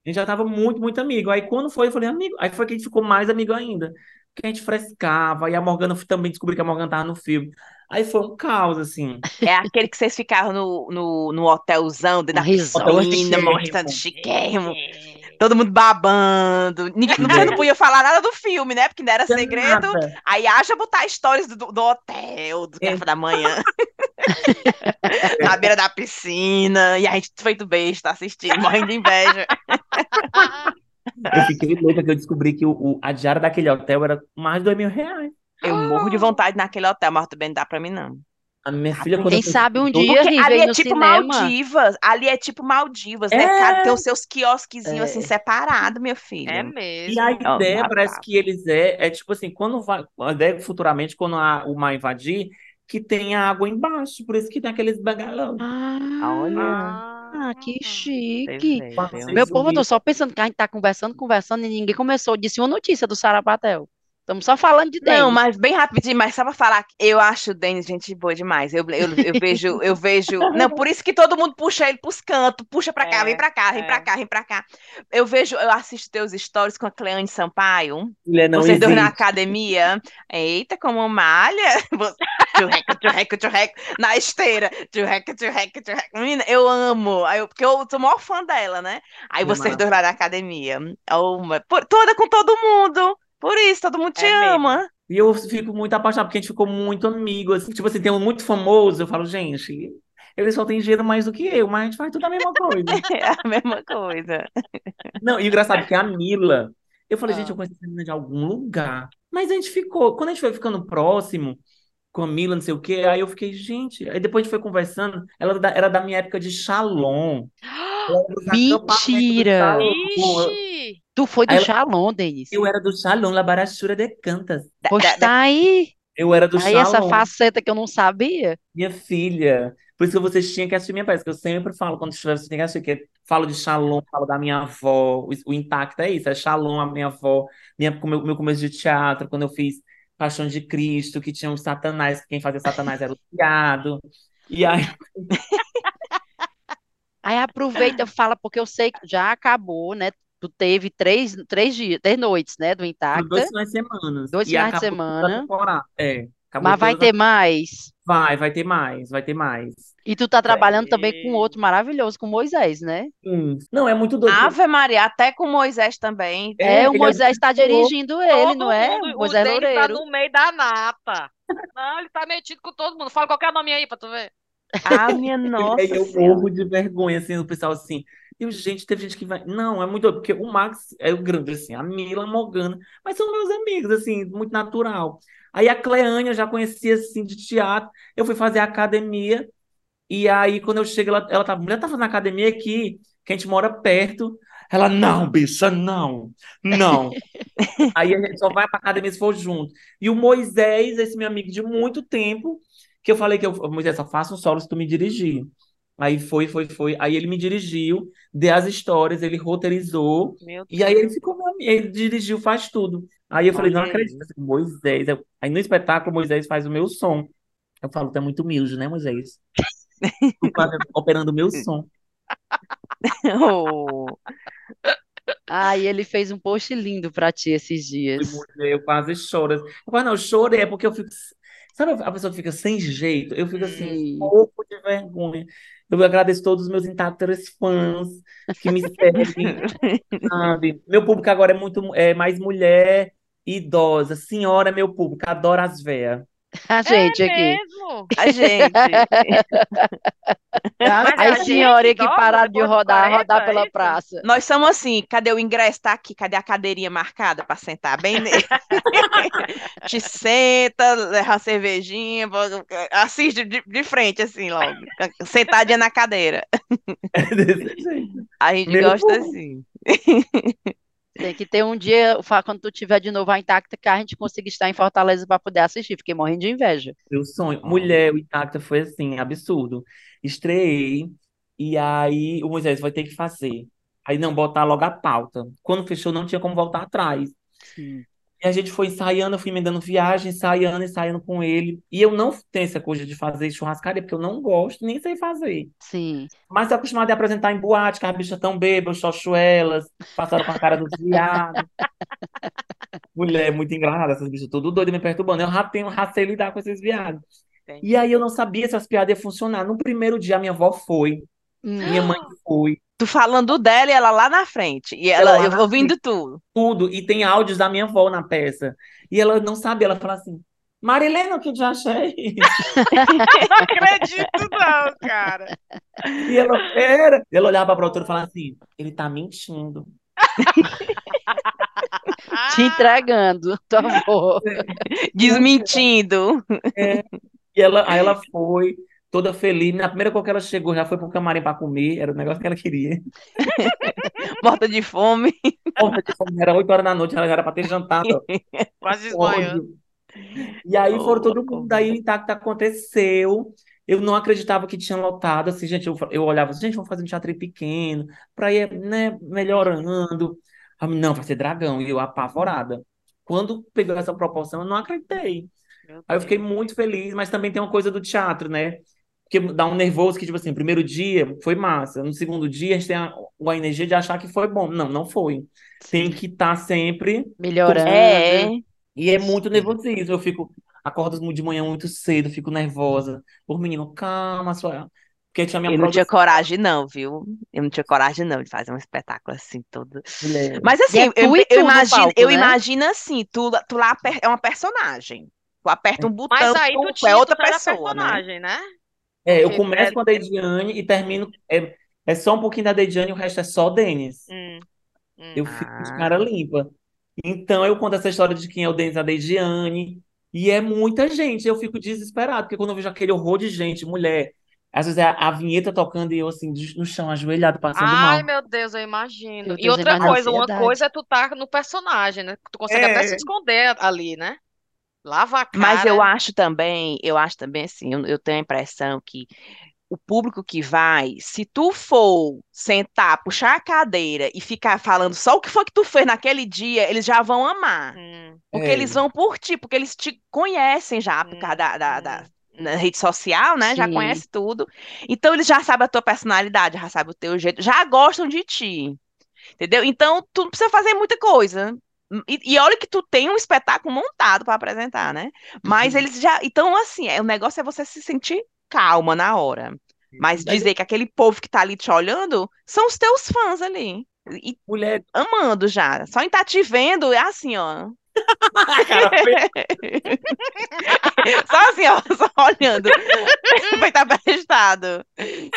gente já tava muito, muito amigo. Aí quando foi, eu falei, amigo. Aí foi que a gente ficou mais amigo ainda. Porque a gente frescava. Aí a Morgana também descobri que a Morgana tava no filme. Aí foi um caos, assim. É aquele que vocês ficavam no, no, no hotelzão, dentro da piscina, mostrando chiquérrimo. chiquérrimo. Todo mundo babando. Ninguém, você É. não podia falar nada do filme, né? Porque não era segredo. Nada. Aí haja botar histórias do, do hotel, do É. café da manhã. Na beira da piscina. E a gente feito besta assistindo, morrendo de inveja. Eu fiquei louca que eu descobri que o, o- a diária daquele hotel era mais de dois mil reais. Eu morro de vontade naquele hotel, mas também não dá pra mim, não. A minha filha, quando Quem sabe um dia Porque ali ir é no tipo cinema. Maldivas. Ali é tipo Maldivas, né? É. Cada tem os seus quiosquezinhos É. assim separados, meu filho. é E mesmo. a Ó, ideia tá, parece tá. que eles é, é tipo assim, quando vai, a ideia futuramente, quando a, o mar invadir, que tenha água embaixo, por isso que tem aqueles bagalão. Olha. Ah, que Vocês chique. Meu povo, eu tô só pensando que a gente tá conversando, conversando e ninguém começou. Disse uma notícia do Sarapatel. Estamos só falando de Não, Denis. mas bem rapidinho, mas só pra falar, que eu acho o Denis gente boa demais. Eu, eu, eu vejo, eu vejo. Não, por isso que todo mundo puxa ele pros cantos, puxa pra cá, É, vem pra cá, vem é. pra cá, vem pra cá. Eu vejo, eu assisto teus stories com a Cleane Sampaio. Mulher não Vocês dois na academia. Eita, como malha. Tchurreca, tchurreca, tchurreca, na esteira. Tchurreca, tchurreca, tchurreca. Menina, eu amo. Aí eu- porque eu sou o maior fã dela, né? Aí É vocês dois lá na academia. Oh, toda com todo mundo. Por isso, todo mundo te É mesmo. ama. E eu fico muito apaixonado, porque a gente ficou muito amigo, assim, tipo assim, tem um muito famoso, eu falo, gente, ele só tem dinheiro mais do que eu, mas a gente faz tudo a mesma coisa. É a mesma coisa. Não, e o engraçado é que a Mila, eu falei, Ah. gente, eu conheço essa menina de algum lugar. Mas a gente ficou, quando a gente foi ficando próximo com a Mila, não sei o quê, aí eu fiquei, gente, aí depois a gente foi conversando, ela era da, era da minha época de Shalom. Do Mentira! Tu foi do Aí Shalom, Denis. Eu era do Shalom, Labarachura de Cantas. Pois da- tá aí. Eu era do Aí essa Shalom. faceta que eu não sabia. Minha filha. Por isso que vocês tinham que assistir minha peça, que eu sempre falo quando estiver, vocês têm que que falo de Shalom, falo da minha avó. O, o intacto é isso, é Shalom, a minha avó, minha, meu, meu começo de teatro, quando eu fiz Paixão de Cristo, que tinha os Satanás, que quem fazia Satanás era o Tiado. E aí, Aí aproveita fala, porque eu sei que já acabou, né? Tu teve três, três dias, três noites, né? Do Intacta. dois finais de semana. Dois finais de semana. É, Mas vai ter mais. Vai, vai ter mais, vai ter mais. E tu tá trabalhando também com outro maravilhoso, com Moisés, né? Hum. Não, é muito doido. Ave Maria, até com Moisés também. É, É, o é Moisés tá louco. dirigindo ele, Todo não é? mundo, O o Moisés Denis tá Loureiro. no meio da nata. Não, ele tá metido com todo mundo. Fala qualquer nome aí pra tu ver. Ah, minha nossa eu morro de vergonha, assim, do pessoal assim. E, gente, teve gente que vai. Não, é muito porque o Max é o grande, assim, a Mila, a Morgana, mas são meus amigos, assim, muito natural. Aí a Cleânia eu já conhecia, assim, de teatro. Eu fui fazer academia, e aí quando eu chego, ela, ela tá, mulher tá fazendo academia aqui, que a gente mora perto. Ela, não, bicha, não, não. Aí a gente só vai pra academia se for junto. E o Moisés, esse meu amigo de muito tempo, que eu falei que eu, Moisés, só faça um solo se tu me dirigir. Aí foi, foi, foi. Aí ele me dirigiu, deu as histórias, ele roteirizou, e aí ele ficou meu amigo, ele dirigiu, faz tudo. Aí eu falei, não Olha acredito, assim, Moisés. Eu- Aí no espetáculo, Moisés faz o meu som. Eu falo, tu é muito humilde, né, Moisés? Tá operando o meu som. Oh, Ai, ele fez um post lindo pra ti esses dias. Eu quase choro. Falo, não, chorei, é porque eu fico. Sabe a pessoa fica sem jeito? Eu fico assim, Sim. um pouco de vergonha. Eu agradeço todos os meus intactores fãs que me seguem, sabe? Meu público agora é muito é mais mulher idosa. Senhora meu público, adoro as véias. A gente É aqui. mesmo? a gente. Mas A gente, senhora que idosa, parar de rodar, 40, rodar é pela isso? praça. Nós somos assim, cadê o ingresso? Tá aqui, cadê a cadeirinha marcada para sentar bem nele? Te senta, leva a cervejinha, assiste de, de frente assim logo, sentadinha na cadeira. É desse jeito. A gente Meu gosta público. assim. Tem que ter um dia, quando tu tiver de novo a intacta, que a gente consiga estar em Fortaleza para poder assistir. Fiquei morrendo de inveja. Meu sonho. Mulher, o Intacta foi assim, absurdo. Estreiei, e aí o Moisés vai ter que fazer. Aí não, botar logo a pauta. Quando fechou, não tinha como voltar atrás. Sim. E a gente foi ensaiando, eu fui emendando viagem, ensaiando, ensaiando com ele. E eu não tenho essa coisa de fazer churrascaria, porque eu não gosto, nem sei fazer. Sim. Mas tô acostumada a apresentar em boate, que as bichas tão bêbadas, xoxo elas, passaram com a cara dos viados. Mulher, muito engraçada, essas bichas tudo doidas me perturbando. Eu já tenho, já sei lidar com esses viados. E aí eu não sabia se as piadas iam funcionar. No primeiro dia, a minha avó foi, minha mãe foi, Tu falando dela e ela lá na frente. E Ela ela, ouvindo tudo. tudo. E tem áudios da minha avó na peça. E ela não sabia, ela fala assim, Marilena, o que eu já achei? Não acredito, não, cara. E ela, era. Ela olhava pra produtora e falava assim, ele tá mentindo. Te entregando, tua avó. Desmentindo. E ela, aí ela foi, toda feliz. Na primeira coisa que ela chegou, já foi pro camarim pra comer, era o negócio que ela queria. Morta de fome. Porra, tipo, Era 8 horas da noite, ela já era pra ter jantado. Quase desmanhando. Ódio. E aí foram todo Oh, mundo, daí o Intacto aconteceu. Eu não acreditava que tinha lotado, assim, gente, eu, eu olhava, assim, gente, vamos fazer um teatro pequeno, pra ir, né, melhorando. Não, vai ser dragão, e eu apavorada. Quando pegou essa proporção, eu não acreditei. Aí eu fiquei muito feliz, mas também tem uma coisa do teatro, né? Porque dá um nervoso que, tipo assim, primeiro dia foi massa, no segundo dia a gente tem a, a energia de achar que foi bom. Não, não foi. Tem que estar sempre Melhorando. É. e é muito nervosismo. Eu fico, acordo de manhã muito cedo, fico nervosa. Ô, menino, calma, sua. Porque tinha minha Eu não tinha produção, coragem, não, viu? Eu não tinha coragem, não, de fazer um espetáculo assim todo. mulher. Mas E assim, é eu, eu imagino, palco, eu né? imagino assim, tu, tu lá é uma personagem. Tu aperta um Mas botão, aí tu, tu tinha, é outra tu era pessoa, né? personagem, né? É, eu começo é- com a Deidiane e termino. É, é só um pouquinho da Deidiane, o resto é só Denis. Hum, hum. Eu fico de Ah. cara limpa. Então eu conto essa história de quem é o Denis e a Deidiane. E é muita gente. Eu fico desesperado, porque quando eu vejo aquele horror de gente, mulher, às vezes é a, a vinheta tocando e eu assim, no chão, ajoelhado, passando Ai, mal. meu Deus, eu imagino. Meu E Deus, outra coisa, uma coisa é tu tá no personagem, né? Tu consegue até É. se esconder ali, né? Lava a Mas cara. eu acho também, eu acho também assim, eu, eu tenho a impressão que o público que vai, se tu for sentar, puxar a cadeira e ficar falando só o que foi que tu fez naquele dia, eles já vão amar. Hum, Porque É. eles vão por ti, porque eles te conhecem já por causa da, da, da- hum, na rede social, né? Já Sim. conhece tudo. Então eles já sabem a tua personalidade, já sabem o teu jeito, já gostam de ti. Entendeu? Então tu não precisa fazer muita coisa. E, e olha que tu tem um espetáculo montado para apresentar, né? Mas Uhum. eles já. Então, assim, é, o negócio é você se sentir calma na hora. Mas Mas- dizer que aquele povo que tá ali te olhando são os teus fãs ali. E Mulher, amando já. Só em estar te vendo, é assim, ó. Só assim, ó, só olhando. Vai estar prestado.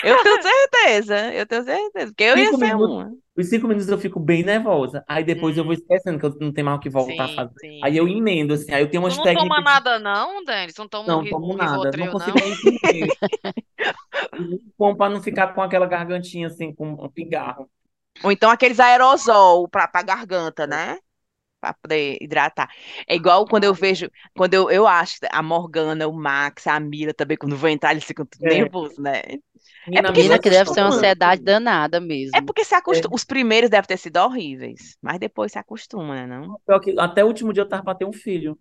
Eu tenho certeza, eu tenho certeza. Porque eu ia Cinco ser minutos. uma. Os cinco minutos eu fico bem nervosa. Aí depois eu vou esquecendo que eu não tenho mais o que voltar a sim, fazer. sim. Aí eu emendo, assim. Aí eu tenho Tu umas não toma técnicas. nada, não, Denis? Não toma um Não, ri- tomo um nada. Não Rivotril, não? consigo nem comer. Bom pra não ficar com aquela gargantinha assim, com um pigarro. Ou então aqueles aerosol para a garganta, né? Para poder hidratar. É igual quando eu vejo, quando eu, eu acho que a Morgana, o Max, a Mila também, quando vão entrar, eles ficam tudo É. nervosos, né? Menina, porque me Menina, que deve ser uma ansiedade danada mesmo. É porque se acostuma. Os primeiros devem ter sido horríveis, mas depois se acostuma, né? Não? Até o último dia eu tava pra ter um filho.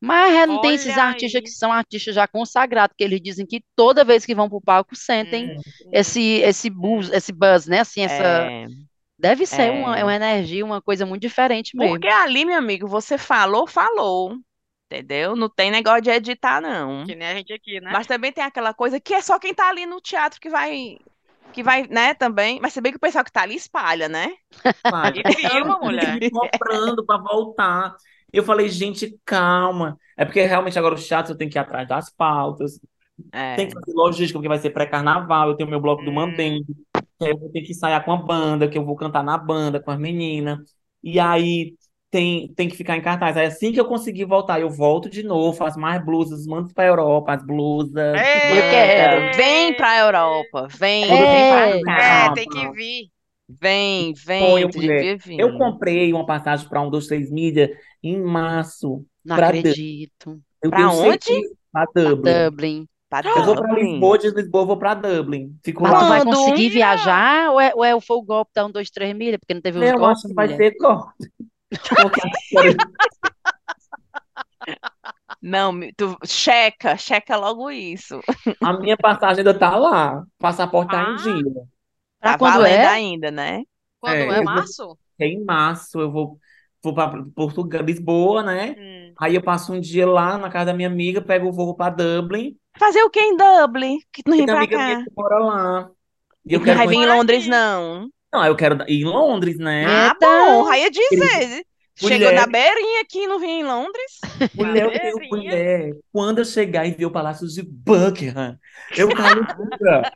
Mas é, não tem esses Olha artistas aí. que são artistas já consagrados, que eles dizem que toda vez que vão pro palco sentem Hum, esse esse buzz, esse buzz, né? Assim, essa É, deve ser uma, é. é uma energia, uma coisa muito diferente mesmo. Porque ali, meu amigo, você falou, falou. Entendeu? Não tem negócio de editar, não. Que nem a gente aqui, né? Mas também tem aquela coisa que é só quem tá ali no teatro que vai. Que vai, né, também. Mas se bem que o pessoal que tá ali espalha, né? Pai, E filma, mulher. me comprando pra voltar. Eu falei, gente, calma. É porque realmente agora o teatro eu tenho que ir atrás das pautas. É. Tem que fazer logística, porque vai ser pré-carnaval. Eu tenho meu bloco do Hum. Mandem. Que aí Eu vou ter que ensaiar com a banda, que eu vou cantar na banda com as meninas. E aí tem, tem que ficar em cartaz. Aí assim que eu conseguir voltar, eu volto de novo, faço mais blusas, mando pra Europa as blusas. Ei! Eu quero. Vem pra Europa. Vem, É. vem pra cá. É, tem que vir. Vem, vem. Põe, Tu mulher. Eu comprei uma passagem para um dos três mídia em março. Não acredito. Eu Pra tenho onde? Pra Dublin. Dublin. Pra Eu vou pra. Lisboa, de Lisboa eu vou pra Dublin. Fico Mas lá. tu vai conseguir viajar ou é, ou é foi o golpe da 1, 2, 3 milha? Porque não teve os Eu golpes, acho que vai corte. Porque Não, tu checa, checa logo isso. a minha passagem ainda tá lá. Passaporte tá Ah. em dia. Pra Tá quando valendo é? ainda, né? Quando É, é, eu vou- março? Em março. Eu vou, vou pra Portugal, Lisboa, né? Hum. Aí eu passo um dia lá na casa da minha amiga, pego o voo pra Dublin. Fazer o que em Dublin? Que não vem pra amiga minha que mora lá. E eu não quero vai vir em. Londres, não. Não, eu quero ir em Londres, né? Ah, bom, aí ia dizer. Chegou Mulher. na beirinha aqui e não vim em Londres. Mulher, eu tenho mulher. Quando eu chegar e ver o Palácio de Buckingham, eu caio dura.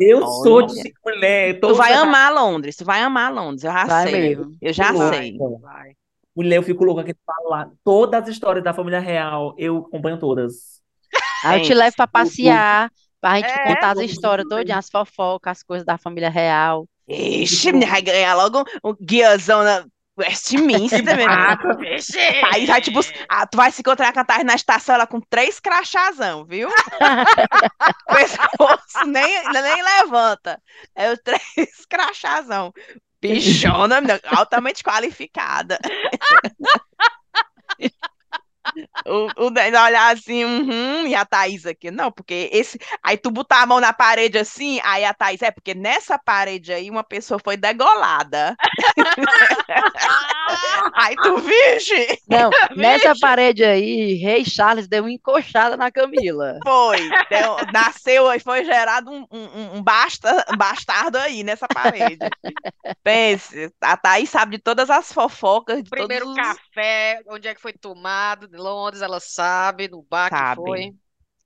Eu sou Olha. de mulher. Tu vai amar Londres, tu vai amar Londres, eu já Vai sei. mesmo. Eu já Vai. sei. Vai. Mulher, eu fico louca que falar. Todas as histórias da família real, eu acompanho todas. Aí eu te levo pra passear, pra gente É, contar as histórias todas, as fofocas, as coisas da família real. Ixi, vai ganhar logo um guiazão na Westminster, meu irmão. Vixe! Aí vai, tipo, ah, tu vai se encontrar com a na estação, ela com três crachazão, viu? O pescoço nem, nem levanta. É os três crachazão. Bichona, altamente qualificada. O, o Daniel olhar assim, uhum, e a Thaís aqui, não, porque esse. Aí tu botar a mão na parede assim, aí a Thaís, é porque nessa parede aí uma pessoa foi degolada. Aí tu, vixe, Não, nessa parede aí, Rei Charles deu uma encoxada na Camila. foi. deu- nasceu e foi gerado um, um, um basta, um bastardo aí nessa parede. Pense, a Thaís sabe de todas as fofocas, de Primeiro todos os... café, onde é que foi tomado, em Londres, ela sabe, no bar que Sabe. foi.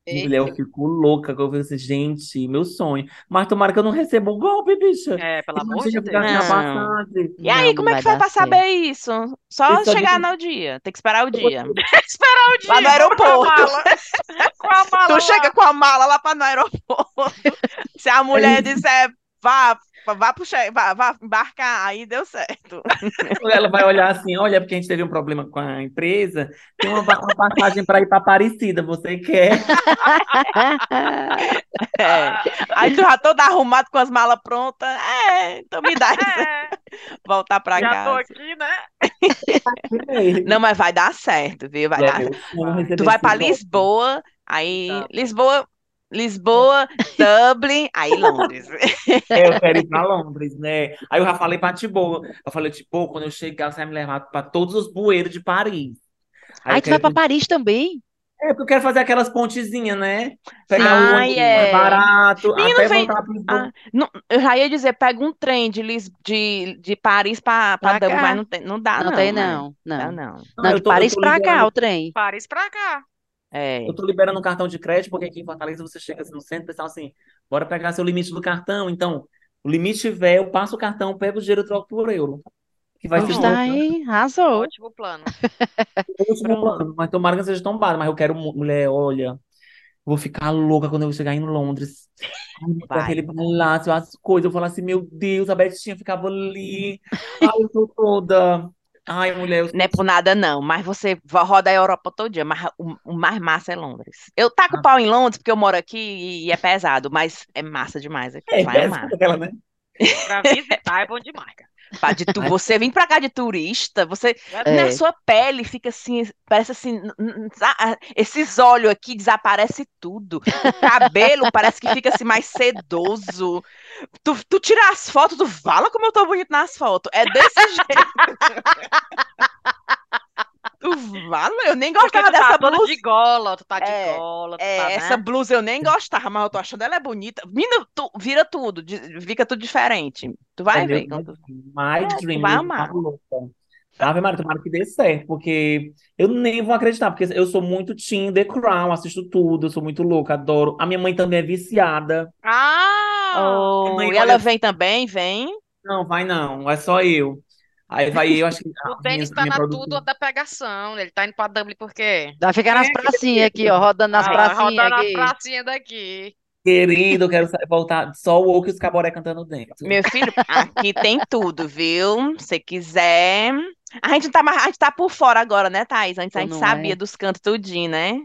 Mulher, eu fico louca. que Eu fico assim, gente, meu sonho. Mas tomara que eu não receba o golpe, bicha. É, pelo amor de Deus. Não. E aí, Não, como é que vai pra saber isso? Só Isso é chegar de- no dia, tem que esperar o dia. Esperar o dia. Lá no com a aeroporto. mala. Com a mala Tu lá. chega com a mala lá para no aeroporto. Se a mulher Aí- disser, vá, vá, che- vá, vá embarcar, aí deu certo. Ela vai olhar assim, olha, porque a gente teve um problema com a empresa, tem uma, uma passagem para ir para Aparecida, você quer? É. Aí tu já todo arrumado com as malas prontas. É, então me dá isso. É, Voltar pra já tô casa. aqui, né? Não, mas vai dar certo, viu? Vai dar. É, receber Tu vai golpe. Lisboa, aí Tá. Lisboa, Lisboa, Dublin, aí Londres. É, eu quero ir para Londres, né? Aí eu já falei para Tibo, eu falei, Tibo, quando eu chegar, você vai me levar para todos os bueiros de Paris. Aí Aí tu vai quero pra Paris também? É, porque eu quero fazer aquelas pontezinhas, né? Pegar Ai, o ônibus é. mais barato, Menino, até vem- voltar para Lisboa. Ah, não, eu já ia dizer, pega um trem de, Lis, de, de Paris pra, pra Pra Dublin, cá. mas não, tem, não dá, Não não. tem, né? não. Não, Não. não. Não, eu de Paris pra cá, o trem. Paris pra cá. É. Eu tô liberando um cartão de crédito, porque aqui em Fortaleza você chega assim no centro e pessoal assim, bora pegar seu limite do cartão. Então, o limite tiver, eu passo o cartão, pego o dinheiro e troco por euro. Que vai ser Pois o tá aí, arrasou. Ótimo plano. último plano. Mas tomara que não seja barato. Mas eu quero, mu- mulher, olha, Vou ficar louca quando eu chegar em Londres. Ai, aquele palácio, as coisas. Eu falo assim, meu Deus, a Betinha ficava ali. Ai, eu tô toda. Ai, mulher, eu Não é por nada, não, mas você vai rodar a Europa todo dia, mas o, o mais massa é Londres. Eu taco Ah. pau em Londres porque eu moro aqui e, e é pesado, mas é massa demais aqui. É, Vai é amar. aquela, né? Pra visitar é bom demais, cara. Pá, de tu- você vir pra cá de turista, você É. na sua pele fica assim, parece assim, esses olhos aqui desaparece tudo. O cabelo parece que fica assim mais sedoso. Tu, tu tira as fotos, tu fala como eu tô bonito nas fotos. É desse jeito. Tu fala, eu nem Porque gostava tu tá dessa toda blusa. de gola, tu tá de É, gola, tu É, tá, né? essa blusa eu nem gostava, mas eu tô achando ela é bonita. Mina, tu, vira tudo, de- fica tudo diferente. Tu vai Ai, ver. quando tu- My É, tu dream, vai eu amar. Ave Maria, tomara que dê certo, porque eu nem vou acreditar, porque eu sou muito Team The Crown, assisto tudo, eu sou muito louca, adoro. A minha mãe também é viciada. Ah! Oh, mãe, e ela olha- vem também, vem. Não, vai não, é só eu. Aí vai eu, acho que O Denis tá na produtora- tudo da pegação. Ele tá indo pra Dublin por quê? Vai ficar nas pracinhas aqui, ó, rodando nas Ah, pracinhas rodando aqui. as pracinhas daqui. Querido, eu quero voltar só o Woke e os caboré cantando dentro. Meu filho, aqui tem tudo, viu? Se quiser. A gente tá a gente tá por fora agora, né, Thaís? Antes a gente não sabia é? dos cantos tudinho, né?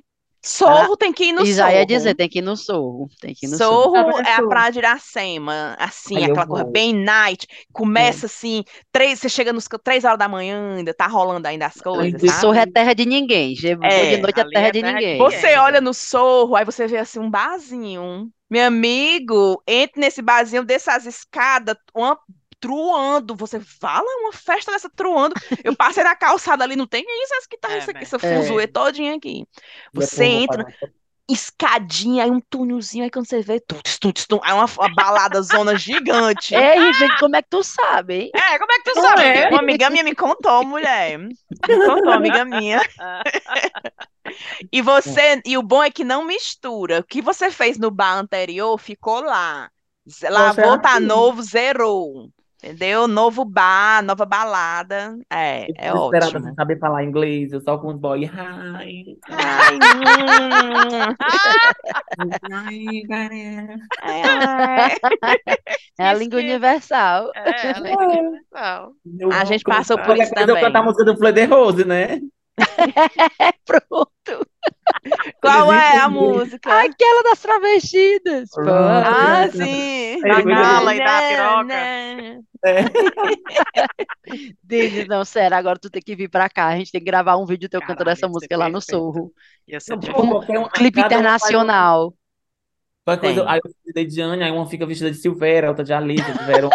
Sorro tem que ir no E já ia Sorro. dizer, tem que ir no Sorro. Tem que ir no Sorro. Sorro Ah, é a Sorro. praia de Iracema, assim, Aí aquela coisa bem night. Começa assim, três, você chega nos três horas da manhã, ainda tá rolando ainda as coisas, O? Sorro é terra de ninguém. É, de noite é terra é de terra ninguém. Você olha no Sorro, aí você vê assim um barzinho. Meu amigo, entre nesse barzinho, desce as escadas, uma truando. Você fala uma festa dessa truando. Eu passei na calçada ali, não tem isso, essa que tá É, essa, né? essa É. fuzuê todinha aqui. Você entra, escadinha, aí um túnelzinho, aí quando você vê, aí uma, uma balada zona gigante. Ei, gente, como é que tu sabe, hein? É, como é que tu sabe? é? Uma amiga minha me contou, mulher. Me contou, amiga minha. E você, e o bom é que não mistura. O que você fez no bar anterior ficou lá. Lavou, é tá novo, zerou. Entendeu? Novo bar, nova balada. É, Eu é ótimo. sem saber falar inglês, eu só com os boy. Hi. Ai, hum, Hi, galera. ai. É a língua universal. É, a língua universal. Eu A gente passou por isso coisa Eu também. cantar a música do Fleur de Rose, né? Pronto. Qual é a música? Aquela das travestidas. Ah, Ah, é. sim. Da gala e da Né, piroca. né. Denis, não, sério, agora tu tem que vir pra cá. A gente tem que gravar um vídeo teu Caralho, cantando essa música lá no. Sorro. Ia ser pô, qualquer um- Clipe cada um faz uma- internacional. Coisa, aí eu de Diane, aí uma fica vestida de Silvéria, outra de Alice, tiveram.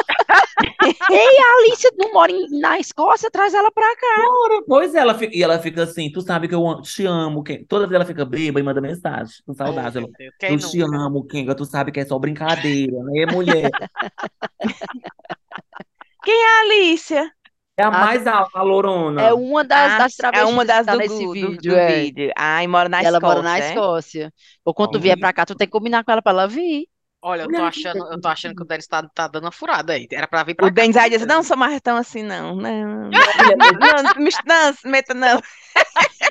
Ei, a Alice não mora em- na Escócia, traz ela pra cá. Pois ela fica, e ela fica assim, tu sabe que eu te amo, Ken. Toda vez ela fica bêbada e manda mensagem, com saudade. Ela, eu te nunca? amo, Kenga, tu sabe que é só brincadeira, né, mulher? Quem é a Alicia? É a Ah, mais alta, a Lorona. É uma das, Ah, das é travestis uma das que tá do, nesse gu- do- vídeo. do é. vídeo. Ai, mora na E ela mora na Escócia, é? Escócia. Ou quando tu vier pra cá, tu tem que combinar com ela pra ela vir. Olha, eu tô achando, eu tô achando que o Denis tá, tá dando uma furada aí. Era pra vir pra O cá. Denis com dizer, certeza. não sou mais tão assim, não. Não, não, não, não, me- não, se meta não.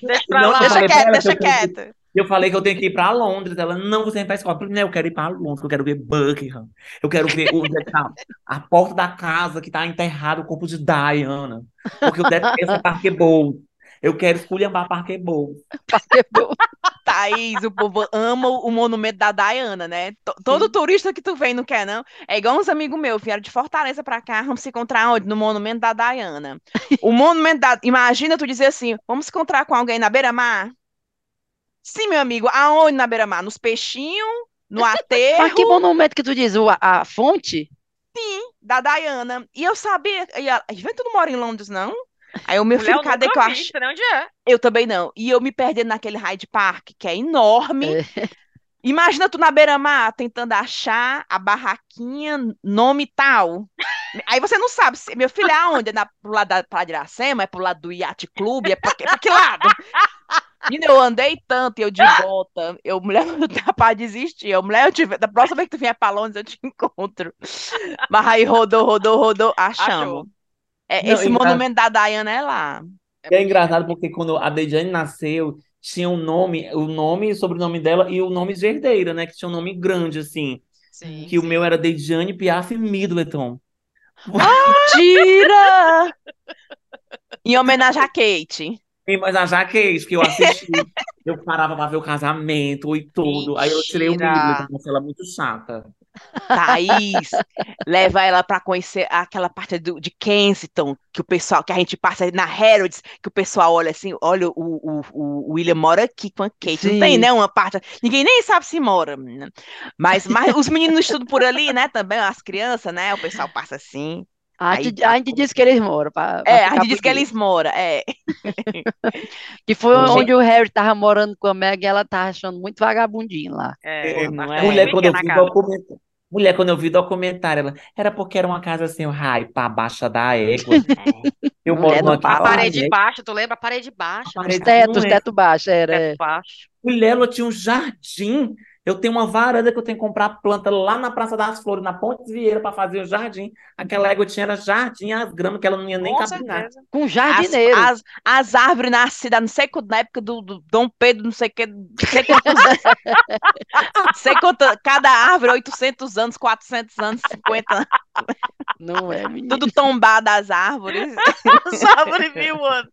Deixa pra Não, Deixa quieto, deixa quieto. Eu falei que eu tenho que ir pra Londres. Ela, não, você vem pra escola. Eu falei, não, eu quero ir pra Londres, eu quero ver Buckingham. Eu quero ver onde é tá a porta da casa que tá enterrado o corpo de Diana. Porque eu detesto Parquebol. Eu quero esculhambar Parquebol. Thaís, o povo ama o monumento da Diana, né? T- Todo turista que tu vem não quer, não. É igual uns amigos meus, vieram de Fortaleza pra cá, vamos se encontrar onde? No monumento da Diana. O monumento da... Imagina tu dizer assim, vamos se encontrar com alguém na beira-mar? Sim, meu amigo, aonde na beira-mar? Nos peixinhos, no aterro Mas que monumento que tu diz? O- a, a fonte? da Diana. E eu sabia... E ela, Vem, tu não mora em Londres, não? Aí o meu Mulher, filho, eu cadê nunca que eu acho? onde é. Eu também não. E eu me perdendo naquele Hyde Park, que é enorme. É. Imagina tu na beira-mar tentando achar a barraquinha, nome tal. Aí você não sabe, se, meu filho, é aonde? É na, pro lado da Praia de Iracema? É pro lado do Yacht Club? É pra, que- pra que lado? Menina, eu andei tanto e eu de volta. Eu, mulher, eu tava pra desistir. Eu, mulher, eu te, da próxima vez que tu vier pra Londres, eu te encontro. Mas aí rodou, rodou, rodou, achamos. Achou. É, Não, esse engra- monumento da Diana é lá. E é engraçado porque quando a Dejane nasceu, tinha o nome, o nome e sobrenome dela e o nome de herdeira, né? Que tinha um nome grande, assim. Sim, Que o sim. meu era Dejane Piaf Middleton. Tira! Em homenagem a Kate. E, Mas a Jaquees, que eu assisti, eu parava pra ver o casamento e tudo. Aí eu tirei o Mentira. Middleton, porque ela é muito chata. Thaís, leva ela pra conhecer aquela parte do- de Kensington, que o pessoal, que a gente passa na Harrods, que o pessoal olha assim, olha, o, o, o William mora aqui com a Kate. Não tem, Sim. né, uma parte, ninguém nem sabe se mora. Mas, mas os meninos estudam por ali, né, também, as crianças, né, o pessoal passa assim. A gente, tá a gente disse que eles moram. Pra, pra É, a gente diz que eles moram, é. Que foi Gente. onde o Harry tava morando com a Meg e ela tava achando muito vagabundinho lá. É, Não bastante é? Mulher, quando eu vi cara. documentário. Mulher, quando eu vi documentário, ela era porque era uma casa assim, rai, pra baixa da égua. Eu Mulher, moro não numa fala. A casa parede né? baixa, tu lembra? A parede baixa. A Os tetos, os não é. tetos baixos, era. Teto é. baixo. Mulher, ela tinha um jardim. Eu tenho uma varanda que eu tenho que comprar planta lá na Praça das Flores, na Ponte Vieira, para fazer o jardim. Aquela égua tinha era jardim, as gramas que ela não ia nem Com capinar. certeza. Com As, jardineiro. as, as árvores nascidas, não sei quando, na época do, do Dom Pedro, não sei que, não sei quantos anos. Não sei quanto, cada árvore, 800 anos, 400 anos, 50 anos. Não é, menino. Tudo tombado as árvores. As árvores mil anos.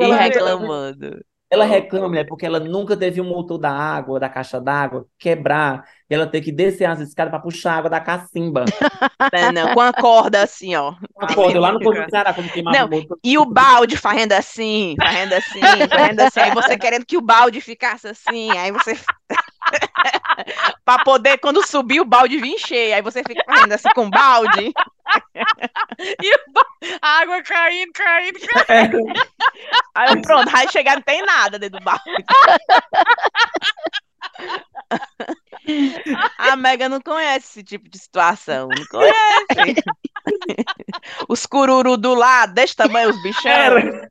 E reclamando. Ela reclama, mulher, porque ela nunca teve um motor da água, da caixa d'água, quebrar, e ela ter que descer as escadas para puxar a água da cacimba. Não, não, com a corda assim, ó. Acorda, lá no. Porto do Ceará, quando queimava Não, o motor. E o balde fazendo assim, fazendo assim, fazendo assim. Aí você querendo que o balde ficasse assim. Aí você. pra poder, quando subir, o balde vir cheio. Aí você fica fazendo assim com o balde. E o a água caindo, caindo, caindo. Aí pronto, aí chegar não tem nada dentro do balde. A Mega não conhece esse tipo de situação. Não conhece. Os cururu do lado, desse tamanho, os bichão. Era.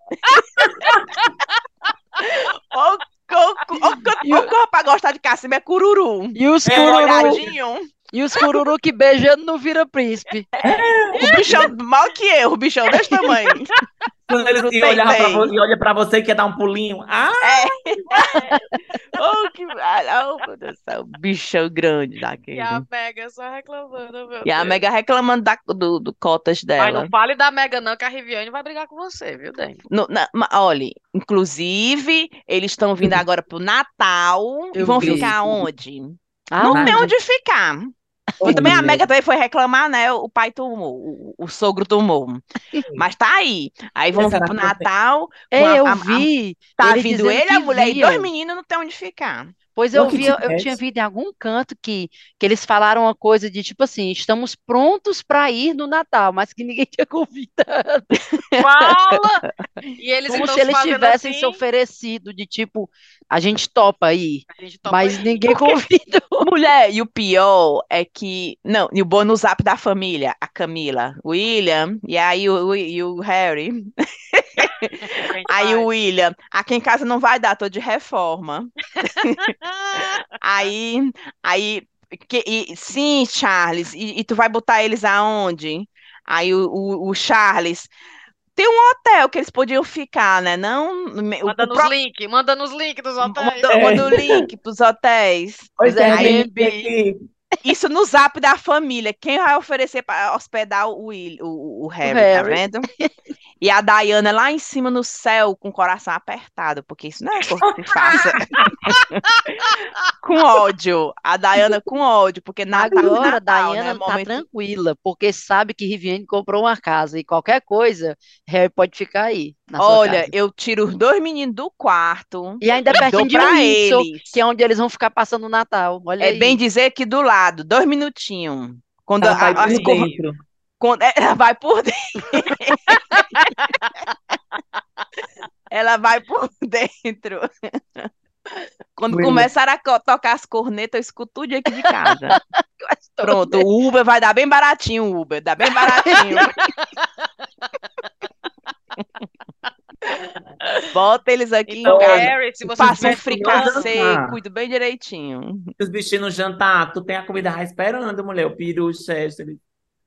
Ou o que pra gostar de cacimba é cururu. E os É, cururu. E os cururu que beijando não vira príncipe. O bichão, mal que eu, o bichão desse tamanho. Quando e tem olhava pra e olha pra você e quer dar um pulinho. Ah, Oh, que... oh, meu Deus do céu, bichão grande daquele. E a Mega só reclamando, meu E a Deus. Mega reclamando da, do, do cotas Mas dela. não fale da Mega não, que a Riviane vai brigar com você, viu, Dani? No- na- olha, inclusive, eles estão vindo agora pro Natal e Eu vão vi. ficar onde? Ah, Não tem onde ficar. E também a Mega também foi reclamar, né? O pai tomou, o, o sogro tomou. Mas tá aí. Aí será pro Natal. É, com a- eu a- a- vi. Tá vindo ele, a mulher e vinham. dois meninos não tem onde ficar. Pois eu vi, eu, tinha visto em algum canto que, que eles falaram uma coisa de tipo assim, estamos prontos para ir no Natal, mas que ninguém tinha convidado. Fala! E eles Como então se eles tivessem se assim, oferecido de tipo, a gente topa aí, a gente topa mas ir. ninguém convidou. Mulher, e o pior é que. Não, e o bônus zap da família, a Camila, o William, e aí o, o- e o Harry. Aí o William, aqui em casa não vai dar, tô de reforma. Aí, aí, que, e- sim, Charles, e, e tu vai botar eles aonde? Aí o, o, o Charles, tem um hotel que eles podiam ficar, né? Não, o, Manda o nos próprio links, manda nos links dos hotéis. manda, manda o link pros hotéis. Pois é, isso no zap da família. Quem vai oferecer para hospedar o, Will, o, o Harry, tá Harry. vendo? E a Diana lá em cima no céu com o coração apertado, porque isso não é coisa que se faça. com ódio. A Diana com ódio, porque na, Agora, Natal, Diana né? tá Momento- tranquila, porque sabe que Riviane comprou uma casa e qualquer coisa, Harry pode ficar aí na sua Olha, casa. eu tiro os dois meninos do quarto E ainda pertinho de Windsor, eles. que é onde eles vão ficar passando o Natal. Olha É aí. bem dizer que do lado, dois minutinhos. Quando vai a- as por cor- dentro. Quando ela vai por dentro. ela vai por dentro. Quando começar a tocar as cornetas, eu escuto tudo aqui de casa. Pronto, o Uber vai dar bem baratinho, o Uber, dá bem baratinho. Bota eles aqui Então, em casa. Harry, se você Faça um fricassê, cuido bem direitinho. Os bichinhos no jantar, tu tem a comida esperando, mulher. O peru, o Chester.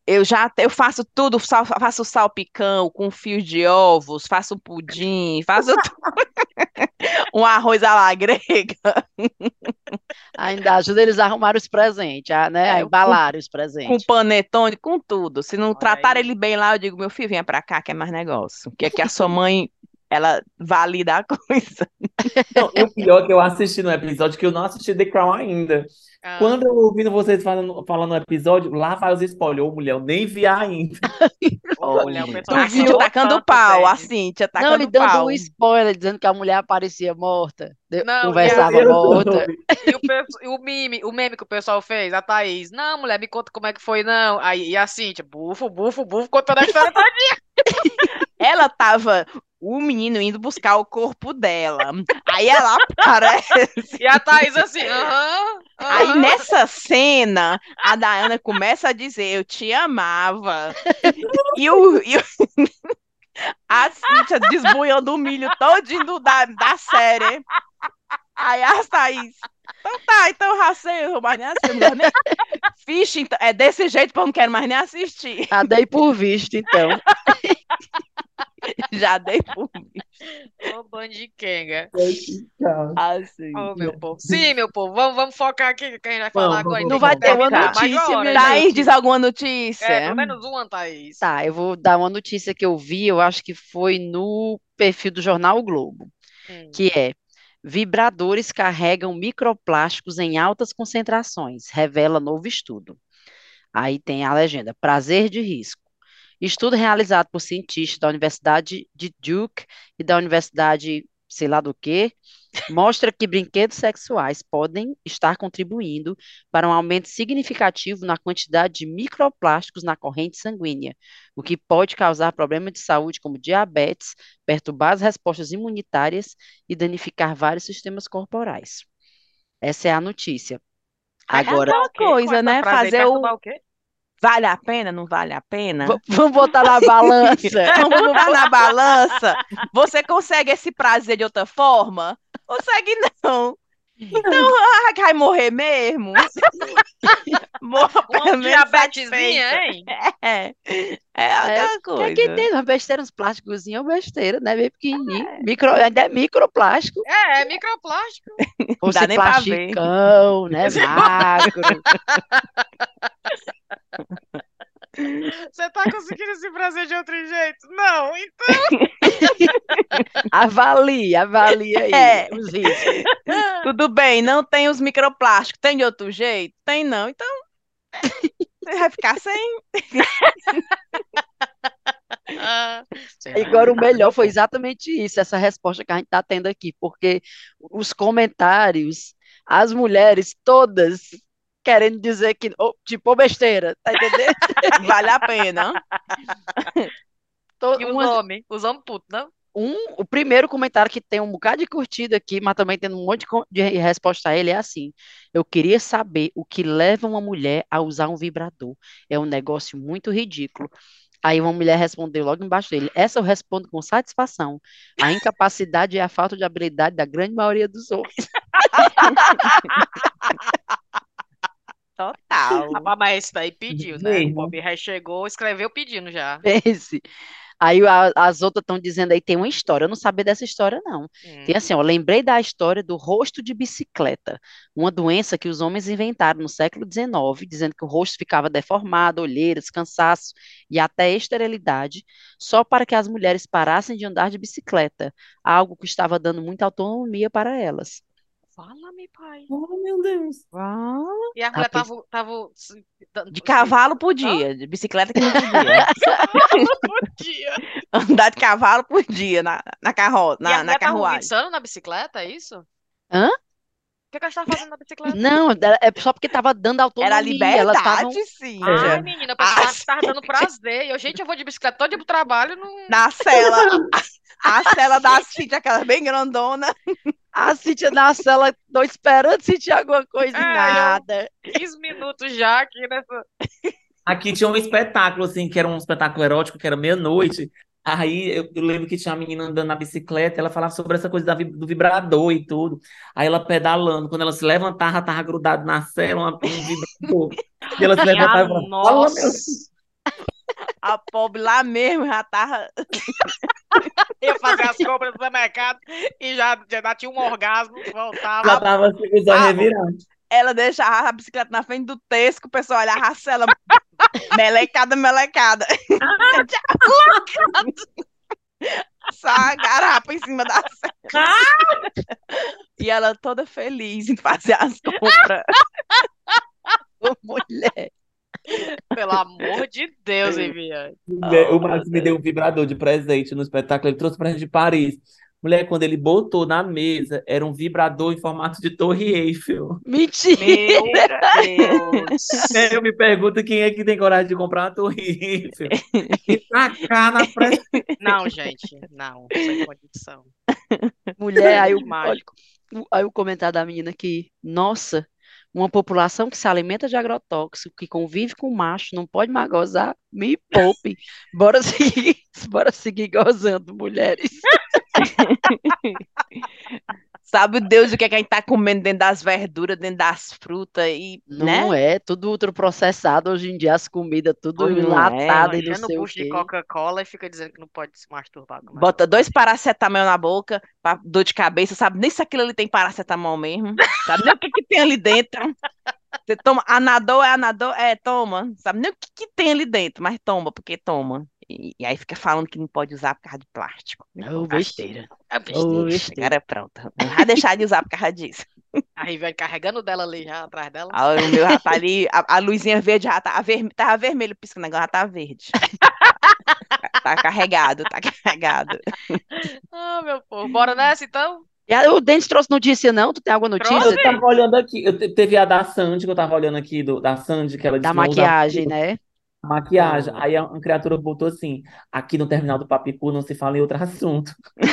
Eu já eu faço tudo, sal- faço salpicão com fios de ovos, faço pudim, faço tudo. um arroz à la grega. Ainda ajuda eles a arrumar os presentes, a, né? A É, embalar os com presentes. panetone, com tudo. Se não Olha tratar aí. ele bem lá, eu digo, meu filho, venha pra cá, que é mais negócio. Que aqui a sua mãe, ela valida a coisa. Não, e o pior é que eu assisti no episódio, que eu não assisti The Crown ainda. Ah, Quando eu ouvindo vocês falando, falando no episódio, lá vai os spoilers. Ô, mulher, eu nem vi ainda. ô, mulher, o pessoal A tá falando tacando tanto, pau, a velho. Cíntia Não, tacando e dando pau. um spoiler, dizendo que a mulher aparecia morta, Não, conversava Eu morta. E o, perso- o meme, o meme que o pessoal fez, a Thaís, não, mulher, me conta como é que foi, não. Aí, e a Cíntia, bufo, bufo, bufo, contando a história toda. Ela tava, o menino indo buscar o corpo dela. Aí ela aparece. E a Thaís assim, aham, Aí aham. nessa cena, a Dayana começa a dizer, eu te amava. E o, e o- a Cíntia desbunhando o milho todinho da, da série. Aí a Thaís, então tá, então racei, eu vou mais nem quero nem- Ficha, então, é desse jeito que eu não quero mais nem assistir. A dei por visto, então. Já dei por mim. Ô, bandiquenga. Assim. Ô, meu povo. Sim, meu povo, vamos, vamos focar aqui que a gente vai falar Vamos, agora. Não vai ter uma notícia, hora, gente. Thaís, diz alguma notícia? É, pelo menos uma, Thaís. Tá, eu vou dar uma notícia que eu vi, eu acho que foi no perfil do jornal o Globo, Hum. que é vibradores carregam microplásticos em altas concentrações, revela novo estudo. Aí tem a legenda, prazer de risco. Estudo realizado por cientistas da Universidade de Duke e da Universidade, sei lá do quê, mostra que brinquedos sexuais podem estar contribuindo para um aumento significativo na quantidade de microplásticos na corrente sanguínea, o que pode causar problemas de saúde como diabetes, perturbar as respostas imunitárias e danificar vários sistemas corporais. Essa é a notícia. Agora, O quê? Com coisa, né? Fazer o o quê? Vale a pena, não vale a pena? v- vamos botar na balança. Vamos botar na balança. Você consegue esse prazer de outra forma? Consegue não. Então, ah, vai morrer mesmo? Morra pelo menos diabetesinha, hein? É, é aquela Que coisa. aqui tem uma besteira, uns plásticos, é besteira, né? Bem pequenininho. Micro, ainda é microplástico. É, é microplástico. Fosse dá nem pra ver. plasticão, né? Macro. Você tá conseguindo esse prazer de outro jeito? Não, então. Avalie, avalie aí É. os riscos. Tudo bem, não tem os microplásticos. Tem de outro jeito? Tem não. Então, você vai ficar sem. Ah. Agora, o melhor foi exatamente isso, essa resposta que a gente está tendo aqui, porque os comentários, as mulheres todas querendo dizer que, oh, tipo, besteira, tá entendendo? Vale a pena. To- E os uma- homens? Os homens putos, não? um, o primeiro comentário que tem um bocado de curtida aqui, mas também tem um monte de resposta a ele, é assim: Eu queria saber o que leva uma mulher a usar um vibrador. É um negócio muito ridículo. Aí uma mulher respondeu logo embaixo dele: Essa eu respondo com satisfação. A incapacidade e a falta de habilidade da grande maioria dos homens. Total. Mas esse daí pediu, né? O Mesmo. Bob já chegou, escreveu pedindo já. Pense. Aí a- as outras estão dizendo aí: tem uma história. Eu não sabia dessa história, não. Hum. Tem assim, ó, lembrei da história do rosto de bicicleta, uma doença que os homens inventaram no século XIX, dizendo que o rosto ficava deformado, olheiras, cansaço e até esterilidade, só para que as mulheres parassem de andar de bicicleta, algo que estava dando muita autonomia para elas. Fala-me, pai. Oh, meu Deus. E a mulher tava, tava De cavalo podia, de bicicleta que não podia. Podia. Andar de cavalo podia na, na, carro, E a na, na tava na bicicleta, é isso? Hã? O que, que ela estava fazendo na bicicleta? Não, é só porque estava dando Era autonomia, elas estavam liberdade, sim. Ai, menina, eu pensava que tava dando prazer. E eu, gente, eu vou de bicicleta todo dia pro trabalho. Não... Na cela. A cela da Cintia, aquela bem grandona. a Cíntia na cela, tô esperando sentir alguma coisa É, nada. 15 minutos já aqui nessa. Aqui tinha um espetáculo, assim, que era um espetáculo erótico, que era meia-noite. Aí eu, eu lembro que tinha uma menina andando na bicicleta, ela falava sobre essa coisa da do vibrador e tudo. Aí ela pedalando, quando ela se levantava, tava grudado na cela, um vibrador. E ela se levantava e falava, "Fala, meu nossa. A pobre lá mesmo já tava. Ia fazer as compras do supermercado e já, já tinha um orgasmo, voltava. Já tava assim, olhos Ah, revirando. Ela deixava a bicicleta na frente do Tesco, o pessoal olhava a ela melecada, melecada. Só a garapa em cima da cela. E ela toda feliz em fazer as compras. Ô, mulher. Pelo amor de Deus, Viviane. O Max me deu um vibrador de presente no espetáculo. Ele trouxe pra gente de Paris. Mulher, quando ele botou na mesa, era um vibrador em formato de Torre Eiffel. Mentira. Meu Deus. Eu me pergunto quem é que tem coragem de comprar uma Torre Eiffel. E tacar na frente. Não, gente, não, sem condição. Mulher, aí o, Mágico. aí o comentário da menina que, nossa, uma população que se alimenta de agrotóxico, que convive com macho, não pode mais gozar, me poupe. Bora seguir, bora seguir gozando, mulheres. Sabe Deus o que, é que a gente tá comendo dentro das verduras, dentro das frutas e, né? Não é, tudo ultraprocessado hoje em dia, as comidas, tudo Pois não é, enlatado e não sei o bucho de quê. Coca-Cola e fica dizendo que não pode se masturbar. Bota dois paracetamol na boca, pra dor de cabeça, sabe nem se aquilo ali tem paracetamol mesmo, sabe nem o que que tem ali dentro. Você toma, anadol é anadol, é, toma, sabe nem o que que tem ali dentro, mas toma, porque toma. E, e aí fica falando que não pode usar por causa de plástico. Ô, besteira. É besteira. besteira. Agora pronto. Não vai deixar de usar por causa disso. A Riviane carregando dela ali já atrás dela. Ah, O meu já tá ali, a, a luzinha verde já tá, a ver, tava vermelho piscando, agora já tá verde. Tá carregado, tá carregado. Ah, meu povo. Bora nessa então? E aí, o Denis trouxe notícia, não? Tu tem alguma Trouxe. notícia? Eu tava olhando aqui. Eu te- teve a da Sandy, que eu tava olhando aqui, do, da Sandy, que ela Da disse que não usava maquiagem, né? Maquiagem. Aí a- uma criatura botou assim: aqui no terminal do Papicu não se fala em outro assunto.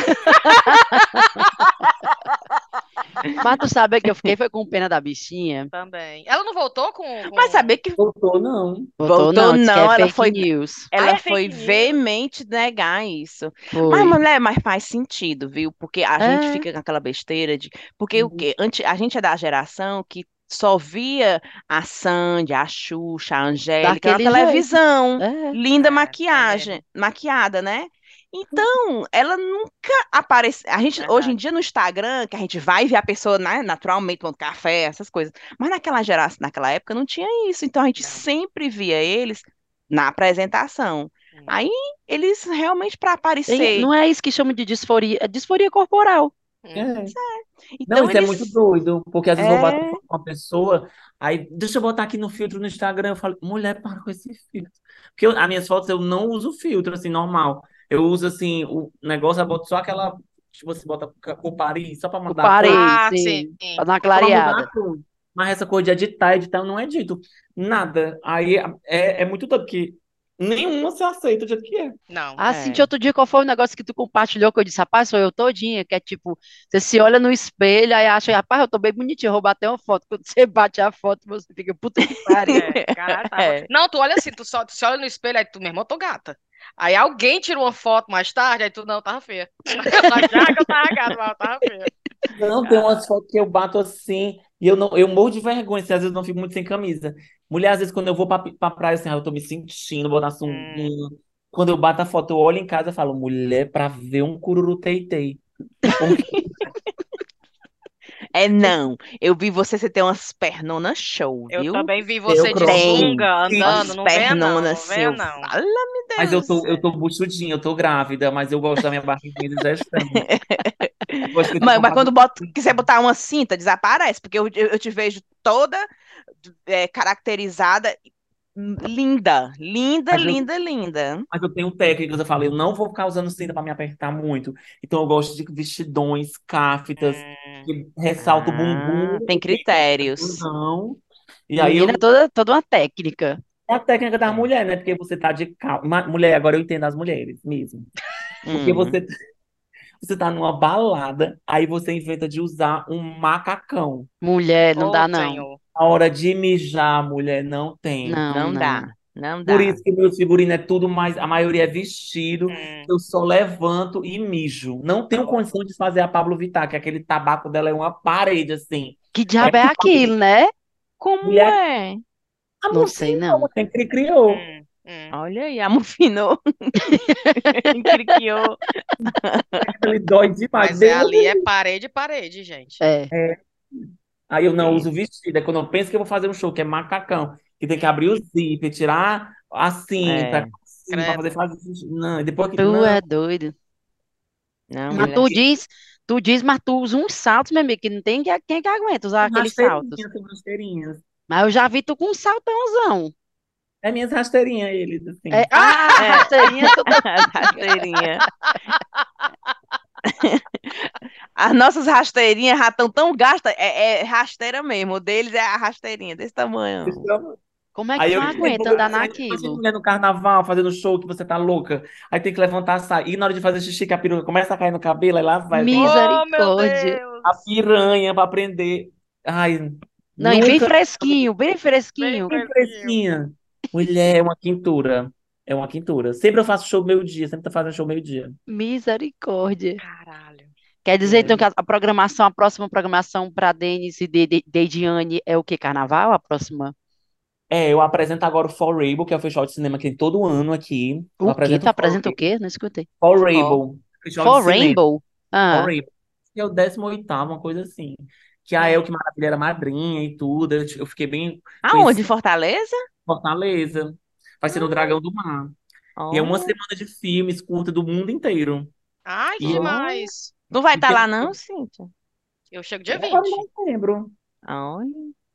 Mas tu sabe que eu fiquei foi com pena da bichinha. Também. Ela não voltou com. com- Mas saber que Voltou, não. Botou Voltou não, não, é ela fake foi- news. ela é foi news. veemente negar isso. Foi. Mas, mulher, mas faz sentido, viu? Porque a gente É. fica com aquela besteira de. Porque o Uhum. quê? Antes, a gente é da geração que só via a Sandy, a Xuxa, a Angélica na televisão. É. Linda É, maquiagem, maquiada, né? Então, ela nunca aparece. A gente, Verdade. hoje em dia, no Instagram, que a gente vai ver a pessoa, né, naturalmente, tomando café, essas coisas. Mas naquela geração, naquela época, não tinha isso. Então, a gente Não. sempre via eles na apresentação. Hum. Aí, eles realmente, para aparecer. não é isso que chamam de disforia, é disforia corporal. Hum. É. Então, Não, isso é eles. muito doido, porque às vezes eu É. com uma pessoa, aí deixa eu botar aqui no filtro no Instagram, eu falo, mulher, para com esse filtro. Porque eu- as minhas fotos eu não uso filtro, assim, normal. Eu uso, assim, o negócio, eu boto só aquela, tipo, você bota o Paris, só pra O mandar parei, Ah, sim, sim. pra dar uma Só pra mudar clareada. Mas essa coisa de editar, editar, eu não edito nada. Aí é, é muito doido, porque nenhuma se aceita do jeito que é. Não. Ah, É. Cintia, outro dia, qual foi o negócio que tu compartilhou que eu disse, rapaz, sou eu todinha, que é tipo, você se olha no espelho e acha, rapaz, eu tô bem bonitinho, vou bater uma foto. Quando você bate a foto, você fica, puta que pariu. É, caralho, tá É. Não, tu olha assim, tu, só, tu se olha no espelho, aí tu, meu irmão, eu tô gata. Aí alguém tirou uma foto mais tarde, aí tu, não, tava feia. Já que eu tava gata, mas eu tava feia. Não, tem umas fotos que eu bato assim, e eu não, eu morro de vergonha, assim, às vezes eu não fico muito sem camisa. Mulher, às vezes quando eu vou pra, pra praia, assim, ah, eu tô me sentindo, botar sunguinha. Quando eu bato a foto, eu olho em casa e falo, mulher, pra ver um cururu tei-tei. É não. Eu vi você, você tem umas pernonas show, Eu viu? também vi você de crossfit. sunga andando, não venha não, não assim, eu não. fala-me Deus. Mas eu tô, eu tô buchudinha, eu tô grávida, mas eu gosto da minha barriguinha de gestão. Mas, mas quando bota, quiser botar uma cinta, desaparece, porque eu, eu, te vejo toda é, caracterizada, linda, linda, Mas eu- linda, linda. Mas eu tenho técnicas, eu falo, eu não vou ficar usando cinta pra me apertar muito. Então eu gosto de vestidões, cáfitas, Hum, que ressalta o bumbum. Ah, tem critérios. Não. E aí eu, toda, toda uma técnica. é a técnica da mulher, né? Porque você tá de calma. Mulher, agora eu entendo as mulheres mesmo. Porque Hum. você, você tá numa balada, aí você inventa de usar um macacão. Mulher, não ô, dá, não. Senhor. A hora de mijar, mulher, não tem. Não, Não não. dá, não dá. Por isso que meus figurinos é tudo mais, a maioria é vestido. Hum. Eu só levanto e mijo. Não tenho condição de fazer a Pablo Vittar, que aquele tabaco dela é uma parede, assim. Que diabo é aquilo, né? Como Mulher- é? A Não mocinha sei, não. Quem cri- criou. Hum. Hum. Olha aí, amofinou. Encriquiou. Ele dói demais. Mas é, ali é parede, parede, gente. É. Aí eu não uso vestido. É quando eu penso que eu vou fazer um show, que é macacão, que tem que abrir o zíper, tirar a cinta, É. assim, pra fazer fazer. Não, depois que. Tu Não, é doido. Não, Mas mulher. tu diz, tu diz, mas tu usa uns saltos, meu amigo, que não tem que- quem que aguenta usar aqueles saltos. rasteirinhas. Mas eu já vi tu com um saltãozão. É minhas rasteirinhas, eles, assim. É, ah, É. rasteirinha, tá- Rasteirinha. As nossas rasteirinhas já estão tão gastas, é, é rasteira mesmo. O deles é a rasteirinha desse tamanho. Então, Como é que eu aguenta andar naquilo? mulher no carnaval, fazendo show, que você tá louca. Aí tem que levantar, sair. E na hora de fazer xixi, que a peruca começa a cair no cabelo, aí lá vai. Oh, Misericórdia. Deus. A piranha pra aprender. Ai, Não, e bem nunca fresquinho, bem fresquinho. Bem Bem fresquinha. Mulher, é uma quintura. É uma quintura. Sempre eu faço show meio-dia, sempre tô fazendo show meio-dia. Misericórdia. Caralho. Quer dizer, É. então, que a programação, a próxima programação para Denis e de, de, Deidiane é o que? Carnaval? A próxima? É, eu apresento agora o For Rainbow, que é o festival de cinema que tem todo ano aqui. Eu O quê? apresento Tu apresenta o quê? Não escutei. For Rainbow. Festival For de. Rainbow? For Ah, Rainbow. Que é o 18º, uma coisa assim. Que a Elke Maravilha era madrinha e tudo. Eu eu fiquei bem Aonde? Em conhecido Fortaleza? Fortaleza. Vai ser no Dragão do Mar. E é uma Oh. semana de filmes curta do mundo inteiro. Ai, que E eu- demais. Não vai estar tem- lá, não, Cíntia? Eu chego dia Agora 20. eu não lembro. Olha.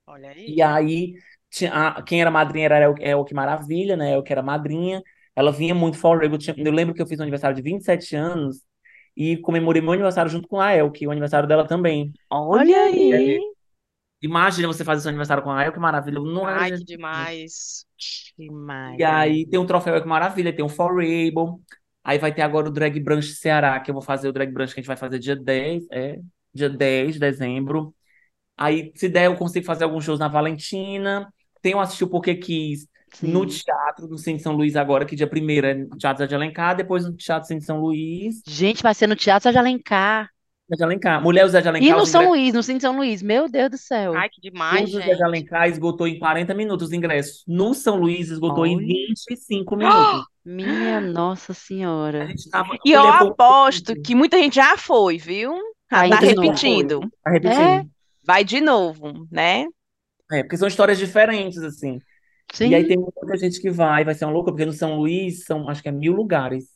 Olha aí. E aí, tinha, a- quem era madrinha era Elke Maravilha, né? Eu que era madrinha. Ela vinha muito For Rainbow. Tinha- Eu lembro que eu fiz um aniversário de 27 anos e comemorei meu aniversário junto com a Elke, o aniversário dela também. Olha aí. Imagina você fazer seu aniversário com a Elke Maravilha. Não era Ai, que demais. Demais. E aí tem o troféu Elke Maravilha, tem o For Rainbow. Aí vai ter agora o Drag Brunch Ceará, que eu vou fazer o Drag Brunch que a gente vai fazer dia 10, é, dia 10 de dezembro. Aí, se der, eu consigo fazer alguns shows na Valentina. Tem o Assistir o Porque Quis no sim. teatro do Centro de São Luís agora, que dia 1 é no Teatro Zé de Alencar, depois no Teatro Centro de São Luís. Gente, vai ser no Teatro de Alencar. Zé de Alencar. Mulher Zé de E Alencar, no os São ingressos, Luís, no Cine São Luís. Meu Deus do céu. Ai, que demais, tudo o Zé de. Alencar esgotou em 40 minutos os ingressos. No São Luís esgotou em Olha. 25 minutos. Minha Nossa Senhora. tava, E eu aposto que muita gente já foi, viu? Ainda tá repetindo. Tá repetindo. Vai de novo, né? É, porque são histórias diferentes, assim. Sim. E aí tem muita gente que vai, vai ser uma loucura, porque no São Luís são, acho que é mil lugares.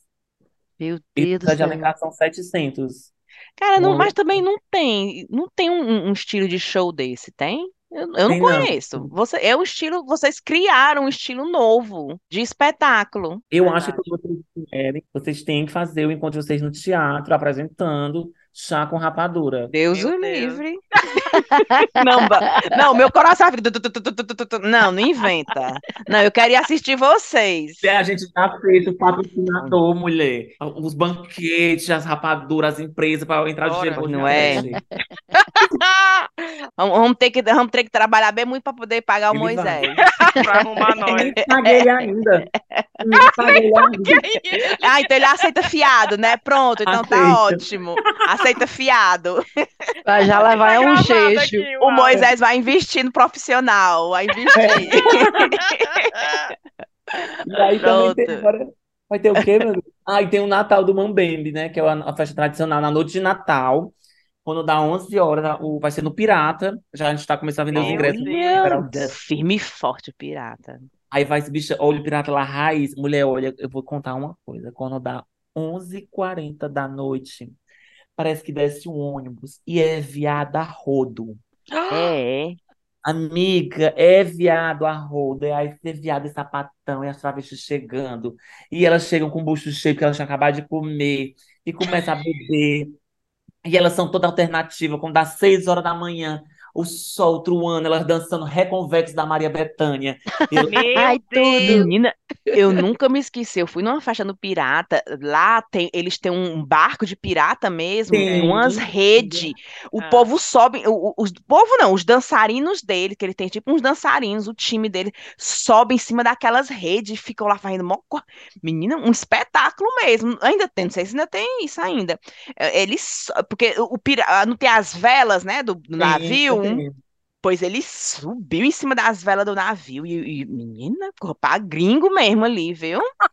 Meu E Deus no do de céu. Alencar são 700. Cara, não, mas também não tem, não tem um, um estilo de show desse, tem? Eu, eu não Tem não. conheço. Você, é um estilo, vocês criaram um estilo novo de espetáculo. Eu acho que vocês querem, vocês têm que fazer o encontro de vocês no teatro, apresentando chá com rapadura. Deus Meu o Deus. livre. Não, não, meu coração fica. Não, não inventa. Não, eu quero ir assistir vocês. É, a gente já fez o patrocinador, mulher. Os banquetes, as rapaduras, as empresas, para entrar Bora. dinheiro no Não é? Vamos, ter que, vamos ter que trabalhar bem muito para poder pagar o Ele. Moisés. Pra arrumar nós. Nem paguei ainda. Nem paguei ainda. Ah, então ele aceita fiado, né? Pronto, então tá Aceita. ótimo. Aceita fiado. Vai já levar é um Gravado aqui, O. Moisés vai investir no profissional, vai investir. E aí também tem Pronto. agora. Vai ter o quê, meu Deus? Ah, e tem o Natal do Mambembe, né? Que é a festa tradicional na noite de Natal. Quando dá 11 horas, o- vai ser no Pirata. Já a gente tá começando a vender os Meu ingressos. Deus. Firme e forte o pirata. Aí vai esse bicho, olha o Pirata lá, raiz. Mulher, olha, eu vou contar uma coisa. Quando dá 11h40 da noite, parece que desce um ônibus e é viado a rodo. É. Amiga, é viado a rodo. E aí tem viado e sapatão e as travestis chegando. E elas chegam com o bucho cheio porque elas tinham acabado de comer. E começam a beber. E elas são toda alternativa. Quando dá 6 horas da manhã, o sol truando, elas dançando Reconvexo da Maria Bethânia. Eu, Meu Ai, Deus. tudo. Menina, eu nunca me esqueci. Eu fui numa festa no Pirata. Lá tem, eles têm um barco de pirata mesmo, com umas redes. O Ah. povo sobe, o, os povo não, os dançarinos dele, que ele tem tipo uns dançarinos, o time dele sobe em cima daquelas redes e ficam lá fazendo mó Menina, um espetáculo mesmo. Ainda tem, não sei se ainda tem isso ainda. É, Eles, porque o pira, não tem as velas, né, do, do navio. tem. Pois ele subiu em cima das velas do navio e, e menina, ficou pra gringo mesmo ali, viu?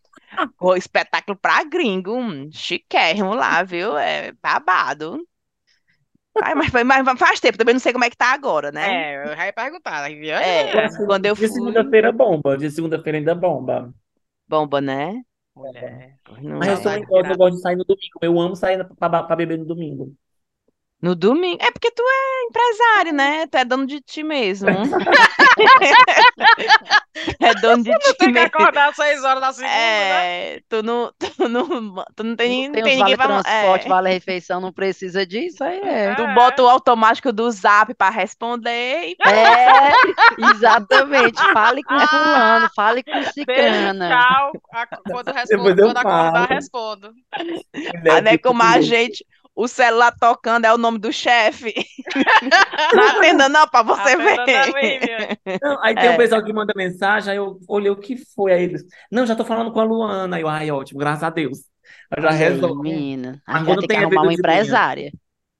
O espetáculo pra gringo, um chiquérrimo lá, viu? É babado. Ai, mas, mas faz tempo, também não sei como é que tá agora, né? É, eu já ia perguntar. viu? É, quando eu De fui, segunda-feira bomba, de segunda-feira ainda bomba. bomba, né? Mulher. Não Mas eu é. sou igual, eu gosto de sair no domingo. Eu amo sair pra, pra beber no domingo. No domingo. É porque tu é empresário, né? Tu é dono de ti mesmo. É dono de ti Tem que mesmo. acordar às seis horas da segunda, né? É, tu não, tu não, tu não tem, Não não tem tem os ninguém vale pra. transporte, é. vale refeição, não precisa disso, aí é. Tu É. bota o automático do Zap pra responder e É, exatamente. Fale com fulano, fale com Beijo, cicrana. tchau. Quando, respondo, quando acordar, respondo. Ah, não é como a gente, o celular tocando é o nome do chefe. Não atenda não pra você Atenda ver. não, aí tem É. um pessoal que manda mensagem, aí eu olhei o que foi aí eles. Não, já tô falando com a Luana. Aí eu, ai, ótimo, graças a Deus. Eu já resolvi. menina. A gente ter que tem arrumar uma empresária.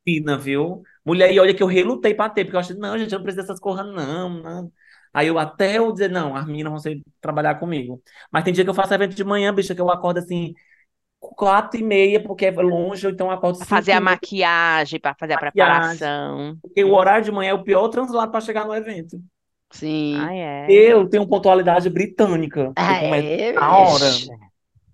Fina, viu? Mulher, e olha que eu relutei pra ter, porque eu achei, não, gente, eu não preciso dessas coisas, não, não. Aí eu até eu dizer, não, as meninas vão ser trabalhar comigo. Mas tem dia que eu faço evento de manhã, bicha, que eu acordo assim, quatro e meia, porque é longe, então eu acordo Pra cinco fazer a maquiagem, pra fazer a Maquiagem. preparação. porque o horário de manhã é o pior translado pra chegar no evento. Sim. Ah, é. Eu tenho pontualidade britânica. Ah, é, na hora.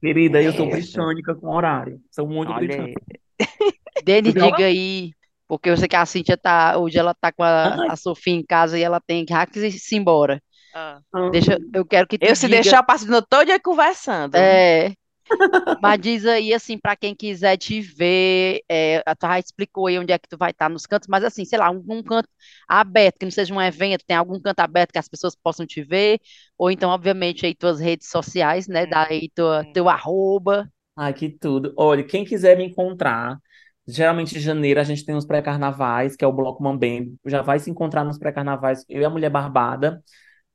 Querida, eu sou Isso. britânica com horário. Sou muito Olha britânica. Dene, diga aí. Porque eu sei que a Cíntia tá. Hoje ela tá com a, Ai. a Sofia em casa e ela tem que se embora. Ah, Deixa, eu quero que tu Eu se diga. deixar, eu passo o dia todo dia conversando. É. Mas diz aí, assim, para quem quiser te ver, é, a tu já explicou aí onde é que tu vai estar nos cantos, mas assim, sei lá, um, um canto aberto, que não seja um evento, tem algum canto aberto que as pessoas possam te ver, ou então, obviamente, aí tuas redes sociais, né, Hum, dá aí tua, hum. teu arroba. Ai, que tudo. Olha, quem quiser me encontrar, geralmente em janeiro a gente tem os pré-carnavais, que é o Bloco Mambembe. Já vai se encontrar nos pré-carnavais, eu e a Mulher Barbada,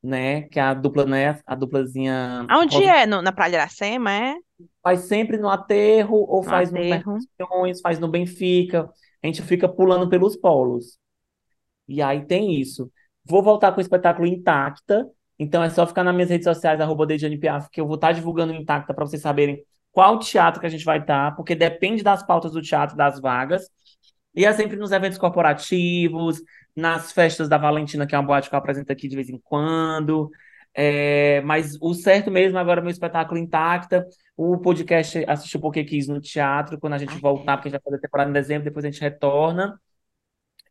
né? Que é a dupla, né? A duplazinha. Aonde Rosa- é? No- na Praia de Iracema, é? Faz sempre no aterro, ou No faz aterro. Mercões, faz no Benfica. A gente fica pulando pelos polos. E aí tem isso. Vou voltar com o espetáculo Intacta. Então é só ficar nas minhas redes sociais, arroba Piaf, que eu vou estar divulgando o Intacta para vocês saberem qual teatro que a gente vai estar, porque depende das pautas do teatro, das vagas. E é sempre nos eventos corporativos, nas festas da Valentina, que é uma boate que eu apresento aqui de vez em quando. É, mas o certo mesmo agora é meu espetáculo Intacta. O podcast Assistiu Porque Quis no teatro, quando a gente Ai, voltar, porque a gente vai fazer a temporada em dezembro, depois a gente retorna.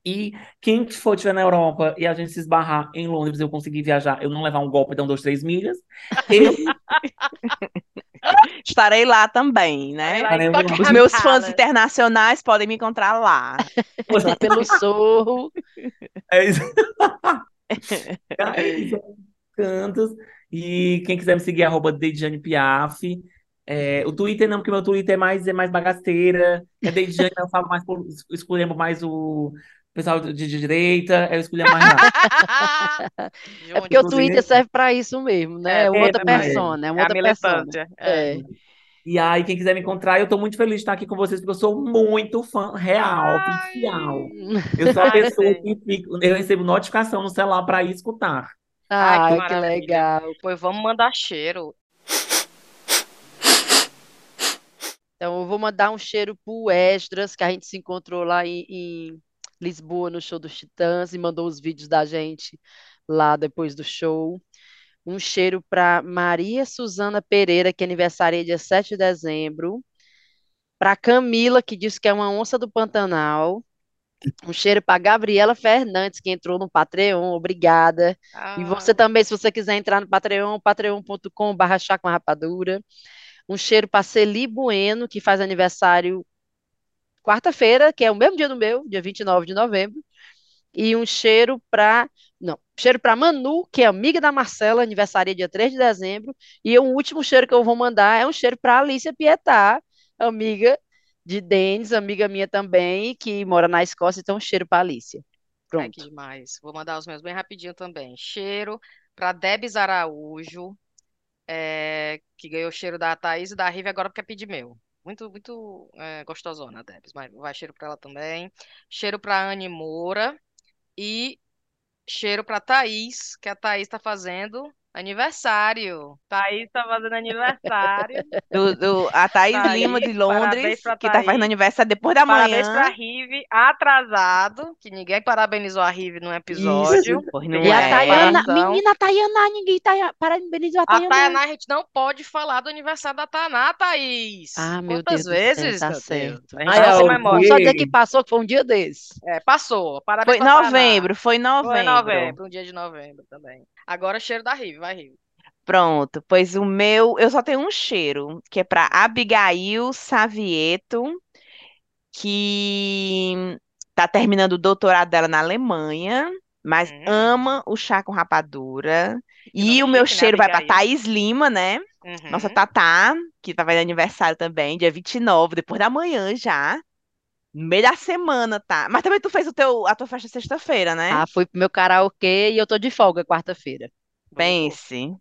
E quem for estiver na Europa e a gente se esbarrar em Londres, eu conseguir viajar, eu não levar um golpe, dar um, dois, três milhas, eu Estarei lá também, né? Lá. Os meus fãs internacionais podem me encontrar lá. lá pelo Sorro. É isso. É isso. Cantos. E quem quiser me seguir, arroba Deidjane Piaf. É, o Twitter não, porque meu Twitter é mais, é mais bagaceira. É Deidjane, eu falo mais, escolhemos mais o pessoal de, de direita, eu escolhi mais lá. É porque o Twitter serve para isso mesmo, né? É É, uma outra também. persona, é É outra persona. militância. É. E aí, quem quiser me encontrar, eu tô muito feliz de estar aqui com vocês, porque eu sou muito fã real, Ai. oficial. Eu sou a pessoa que fica, eu recebo notificação no celular para ir escutar. Ai, Ai, que que legal. Pois vamos mandar cheiro. Então, eu vou mandar um cheiro pro Esdras, que a gente se encontrou lá em, em Lisboa, no show dos Titãs, e mandou os vídeos da gente lá depois do show. Um cheiro para Maria Suzana Pereira, que aniversaria dia 7 de dezembro. Para Camila, que disse que é uma onça do Pantanal. Um cheiro para Gabriela Fernandes, que entrou no Patreon. Obrigada. E você Ah, também, se você quiser entrar no Patreon, patreon.com.br chá com rapadura. Um cheiro para Celi Bueno, que faz aniversário quarta-feira, que é o mesmo dia do meu, dia 29 de novembro. E um cheiro para. Não, cheiro para Manu, que é amiga da Marcela, aniversaria dia 3 de dezembro. E o último cheiro que eu vou mandar é um cheiro para Alicia Pietá, amiga de Denis, amiga minha também, que mora na Escócia. Então, cheiro para Alicia. ai, que Pronto. demais. Vou mandar os meus bem rapidinho também. Cheiro para Debs Araújo, é, que ganhou cheiro da Thaís e da Rive agora porque pedir meu. Muito, muito é, gostosona, a Debs, mas vai cheiro para ela também. Cheiro para Anne Moura e cheiro pra Thaís, que a Thaís tá fazendo aniversário. Thaís tá fazendo aniversário. Do, do- a Thaís Thaís, Lima de parabéns Londres, que tá fazendo aniversário depois da Parabéns pra manhã. Rive, atrasado, que ninguém parabenizou a Rive no episódio. Isso, não E a é. Tayana, Separação. menina, a Tayana, ninguém tá parabenizou a A Tayana. Tayaná, a gente não pode falar do aniversário da Taná, Thaís. Ah, meu Quantas Deus vezes? tá certo. A gente Ai, não. Vamos só dizer que passou, que foi um dia desse. É, passou. Parabéns Foi novembro, foi novembro. Foi novembro, um dia de novembro também. Agora cheiro da Rive, vai Rive. Pronto, pois o meu, eu só tenho um cheiro, que é para Abigail Savieto, que tá terminando o doutorado dela na Alemanha, mas Hum. ama o chá com rapadura. E o meu né, cheiro vai para? Thaís Lima, né? Uhum. Nossa Tatá, que tá fazendo aniversário também, dia 29, depois da manhã já. No meio da semana, tá? Mas também tu fez o teu, a tua festa sexta-feira, né? Ah, fui pro meu karaokê e eu tô de folga quarta-feira. Pense.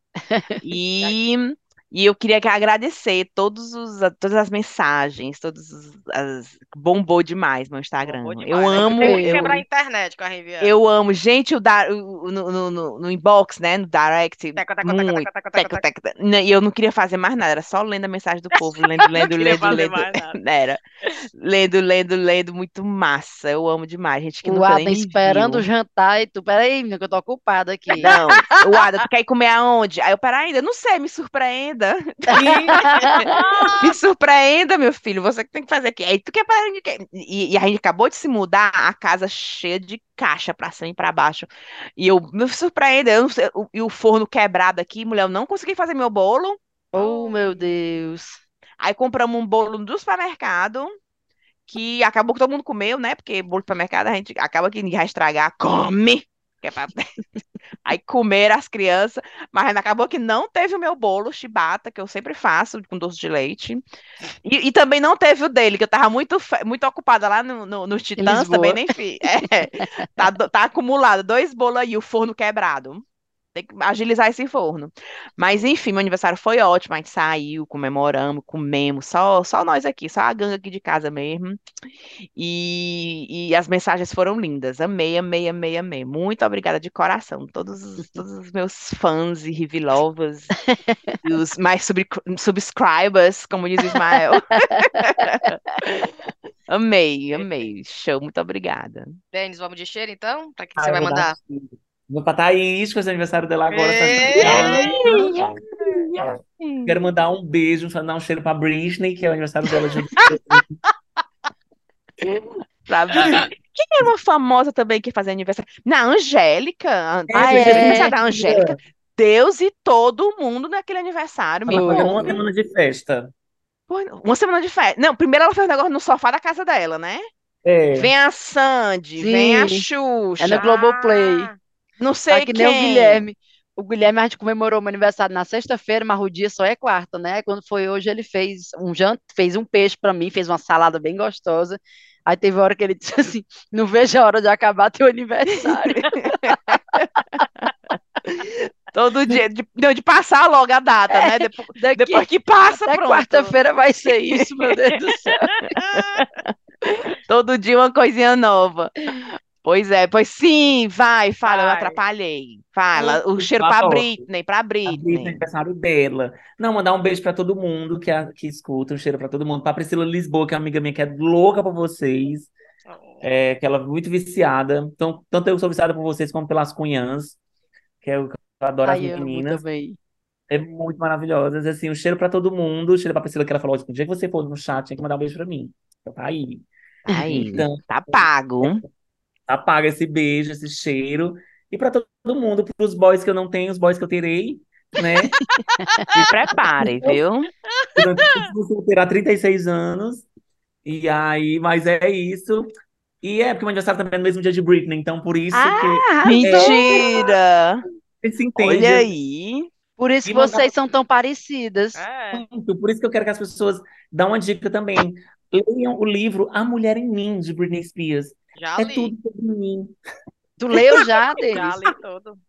E, e eu queria que agradecer todos os, todas as mensagens, todos os, as, bombou demais meu Instagram. Eu demais, né? amo, Tem que eu, quebrar a internet com a Riviera. eu amo. Gente, o, da, o- no, no, no, no inbox, né? No direct, Teco, teco, teco, muito. teco, teco, E eu não queria fazer mais nada, era só lendo a mensagem do povo, lendo, lendo, lendo, fazer lendo. mais nada. Era. Lendo, lendo, lendo, muito massa. Eu amo demais, gente que O me esperando jantar e tu, peraí, menina, que eu tô ocupada aqui. Não, o Ada, tu quer ir comer aonde? Aí eu, peraí, ainda não sei, me surpreenda. Me surpreenda, meu filho, você que tem que fazer aqui. Aí tu quer parar de quê? E, e a gente acabou de se mudar, a casa cheia de caixa pra cima e pra baixo. E eu me surpreenda, eu sei, o- e o forno quebrado aqui, mulher, eu não consegui fazer meu bolo. Oh, meu Deus. Aí compramos um bolo do supermercado, que acabou que todo mundo comeu, né? Porque bolo do supermercado a gente acaba que vai estragar, come! Que é pra- Aí comeram as crianças, mas acabou que não teve o meu bolo chibata, que eu sempre faço com doce de leite. E, e também não teve o dele, que eu tava muito, muito ocupada lá no, no, nos Titãs, também nem fiz. É, tá, tá acumulado dois bolos aí, o forno quebrado. Tem que agilizar esse forno. Mas enfim, meu aniversário foi ótimo. A gente saiu, comemoramos, comemos, só, só nós aqui, só a gangue aqui de casa mesmo. E, e as mensagens foram lindas. Amei, amei, amei, amei. Muito obrigada de coração. Todos, os- todos os meus fãs e Rivilovas, e os mais sub- subscribers, como diz o Ismael. Amei, amei. Show, muito obrigada. Denis, vamos de cheiro então? Pra que Ah, você vai mandar? cheiro. Vou pra Thaís, que é o aniversário dela agora. tá! Quero mandar um beijo, mandar um cheiro pra Britney, que é o aniversário dela. de- Pra Britney. Quem era uma famosa também que fazia aniversário? Na Angélica. Ah, Teve é? aniversário da Angélica. Deus e todo mundo naquele aniversário, Ela menina. foi uma semana de festa. Uma semana de festa. Não, primeiro ela fez um negócio no sofá da casa dela, né? É. Vem a Sandy, vem a Sim. Xuxa, É no Globoplay. Ah, não Tá sei que nem o quem. Guilherme. O Guilherme, a gente comemorou meu aniversário na sexta-feira, mas o dia só é quarta, né? Quando foi hoje, ele fez um jant... fez um peixe pra mim, fez uma salada bem gostosa. Aí teve hora que ele disse assim: não vejo a hora de acabar teu aniversário. Todo dia, de, não, de passar logo a data, né? Depois, Daqui depois que passa, até pronto. quarta-feira vai ser isso, meu Deus do céu. Todo dia uma coisinha nova. Pois é, pois sim, vai, fala, eu Vai. atrapalhei. Fala, o cheiro tá pra top. Britney, pra A Britney, é Britney. aniversário dela. Não, mandar um beijo pra todo mundo que, a- que escuta, um cheiro pra todo mundo. Pra Priscila Lisboa, que é uma amiga minha que é louca por vocês, é, que ela é muito viciada. Então, tanto eu sou viciada por vocês como pelas cunhãs, que eu, eu adoro as Ai, eu amo meninas. também. É muito maravilhosas. Assim, um cheiro pra todo mundo. Um cheiro pra Priscila, que ela falou, o dia que você for no chat, tinha que mandar um beijo pra mim. Então, tá aí. Aí, Então, tá pago. Apaga esse beijo, esse cheiro. E pra todo mundo, pros boys que eu não tenho, os boys que eu terei, né? Se preparem, viu? Eu terá 36 anos. E aí, mas é isso. E é porque o meu aniversário também é no mesmo dia de Britney, então por isso Ah, Mentira! que a gente se entende Olha aí. por isso que mandar- vocês são tão parecidas. É. muito. Por isso que eu quero que as pessoas dão uma dica também. Leiam o livro A Mulher em Mim, de Britney Spears. Já É li. tudo sobre mim. Tu leu já, Já Denis? li todo.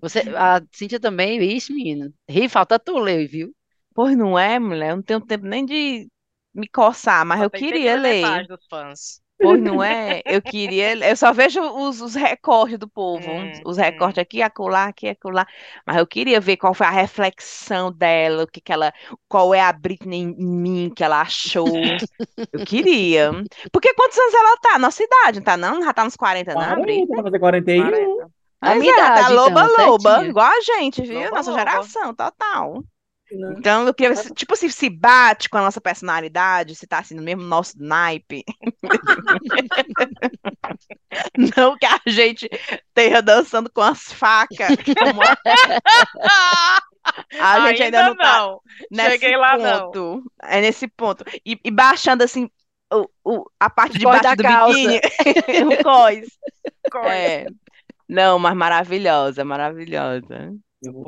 Você, a Cíntia também, isso, menina. Ri, falta tu ler, viu? Pois não é, mulher? Eu não tenho tempo nem de me coçar, mas Só eu tem queria 150 ler. dos fãs. Pois não é? Eu queria. Eu só vejo os, os recortes do povo. Hum, Os hum. recortes aqui, acolá, aqui, acolá. Mas eu queria ver qual foi a reflexão dela, o que que ela. Qual é a Britney em mim que ela achou. Eu queria. Porque quantos anos ela tá? Nossa idade, não tá não? Já tá nos 40, não, a 40, Britney? vai fazer 41. 40. A minha é, tá idade, loba, então, loba, igual a gente, viu? Loba, Nossa loba. geração, total. Né? Então, eu queria ver, se, tipo, se se bate com a nossa personalidade, se tá assim no mesmo nosso naipe. Não que a gente esteja dançando com as facas, como a, gente ainda não tá nesse Cheguei lá, não. ponto. É nesse ponto. E, e baixando assim o, o- a parte de Cós baixo da do calça. biquíni, o cós. É. Não, mas maravilhosa, maravilhosa.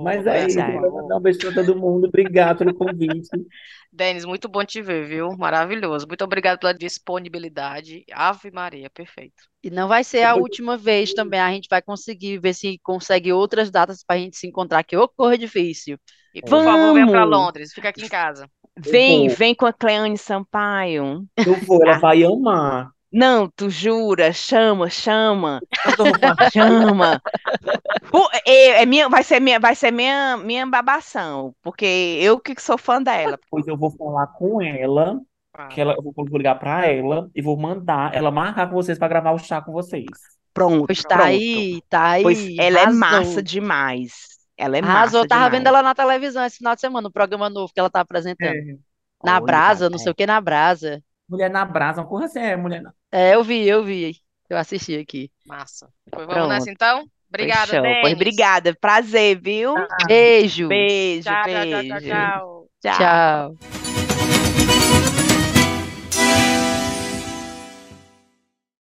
Mas é isso. mandar um beijo pra todo mundo. Obrigado pelo convite. Denis, muito bom te ver, viu? Maravilhoso. Muito obrigado pela disponibilidade. Ave Maria, perfeito. E não vai ser a última vez também. A gente vai conseguir ver se consegue outras datas para a gente se encontrar, que ocorre difícil. E por favor, venha para Vamos. Londres. Fica aqui em casa. Vem, vou. vem com a Cleone Sampaio. Eu vou, ela vai amar. Não, tu jura? Chama, chama, eu chama. É, é minha, vai ser minha, vai ser minha, minha babação, porque eu que sou fã dela. Depois eu vou falar com ela, Ah, que ela, eu vou ligar pra ela e vou mandar ela marcar com vocês pra gravar o chá com vocês. Pronto, Pois tá pronto. aí, tá aí. Pois ela é massa demais. Ela é Arrasou. massa Tava demais. vendo ela na televisão esse final de semana, no programa novo que ela tá apresentando. Na Olha, Brasa, vai, não vai. sei o que na Brasa. Mulher na brasa, uma coisa assim, é mulher na... É, eu vi, eu vi. Eu assisti aqui. massa. Pois vamos nessa Pronto. então? Obrigada, Pois obrigada, prazer, viu? Beijo. Beijo, Tchau, tchau, tchau, tchau, beijo. tchau. Tchau. Tchau.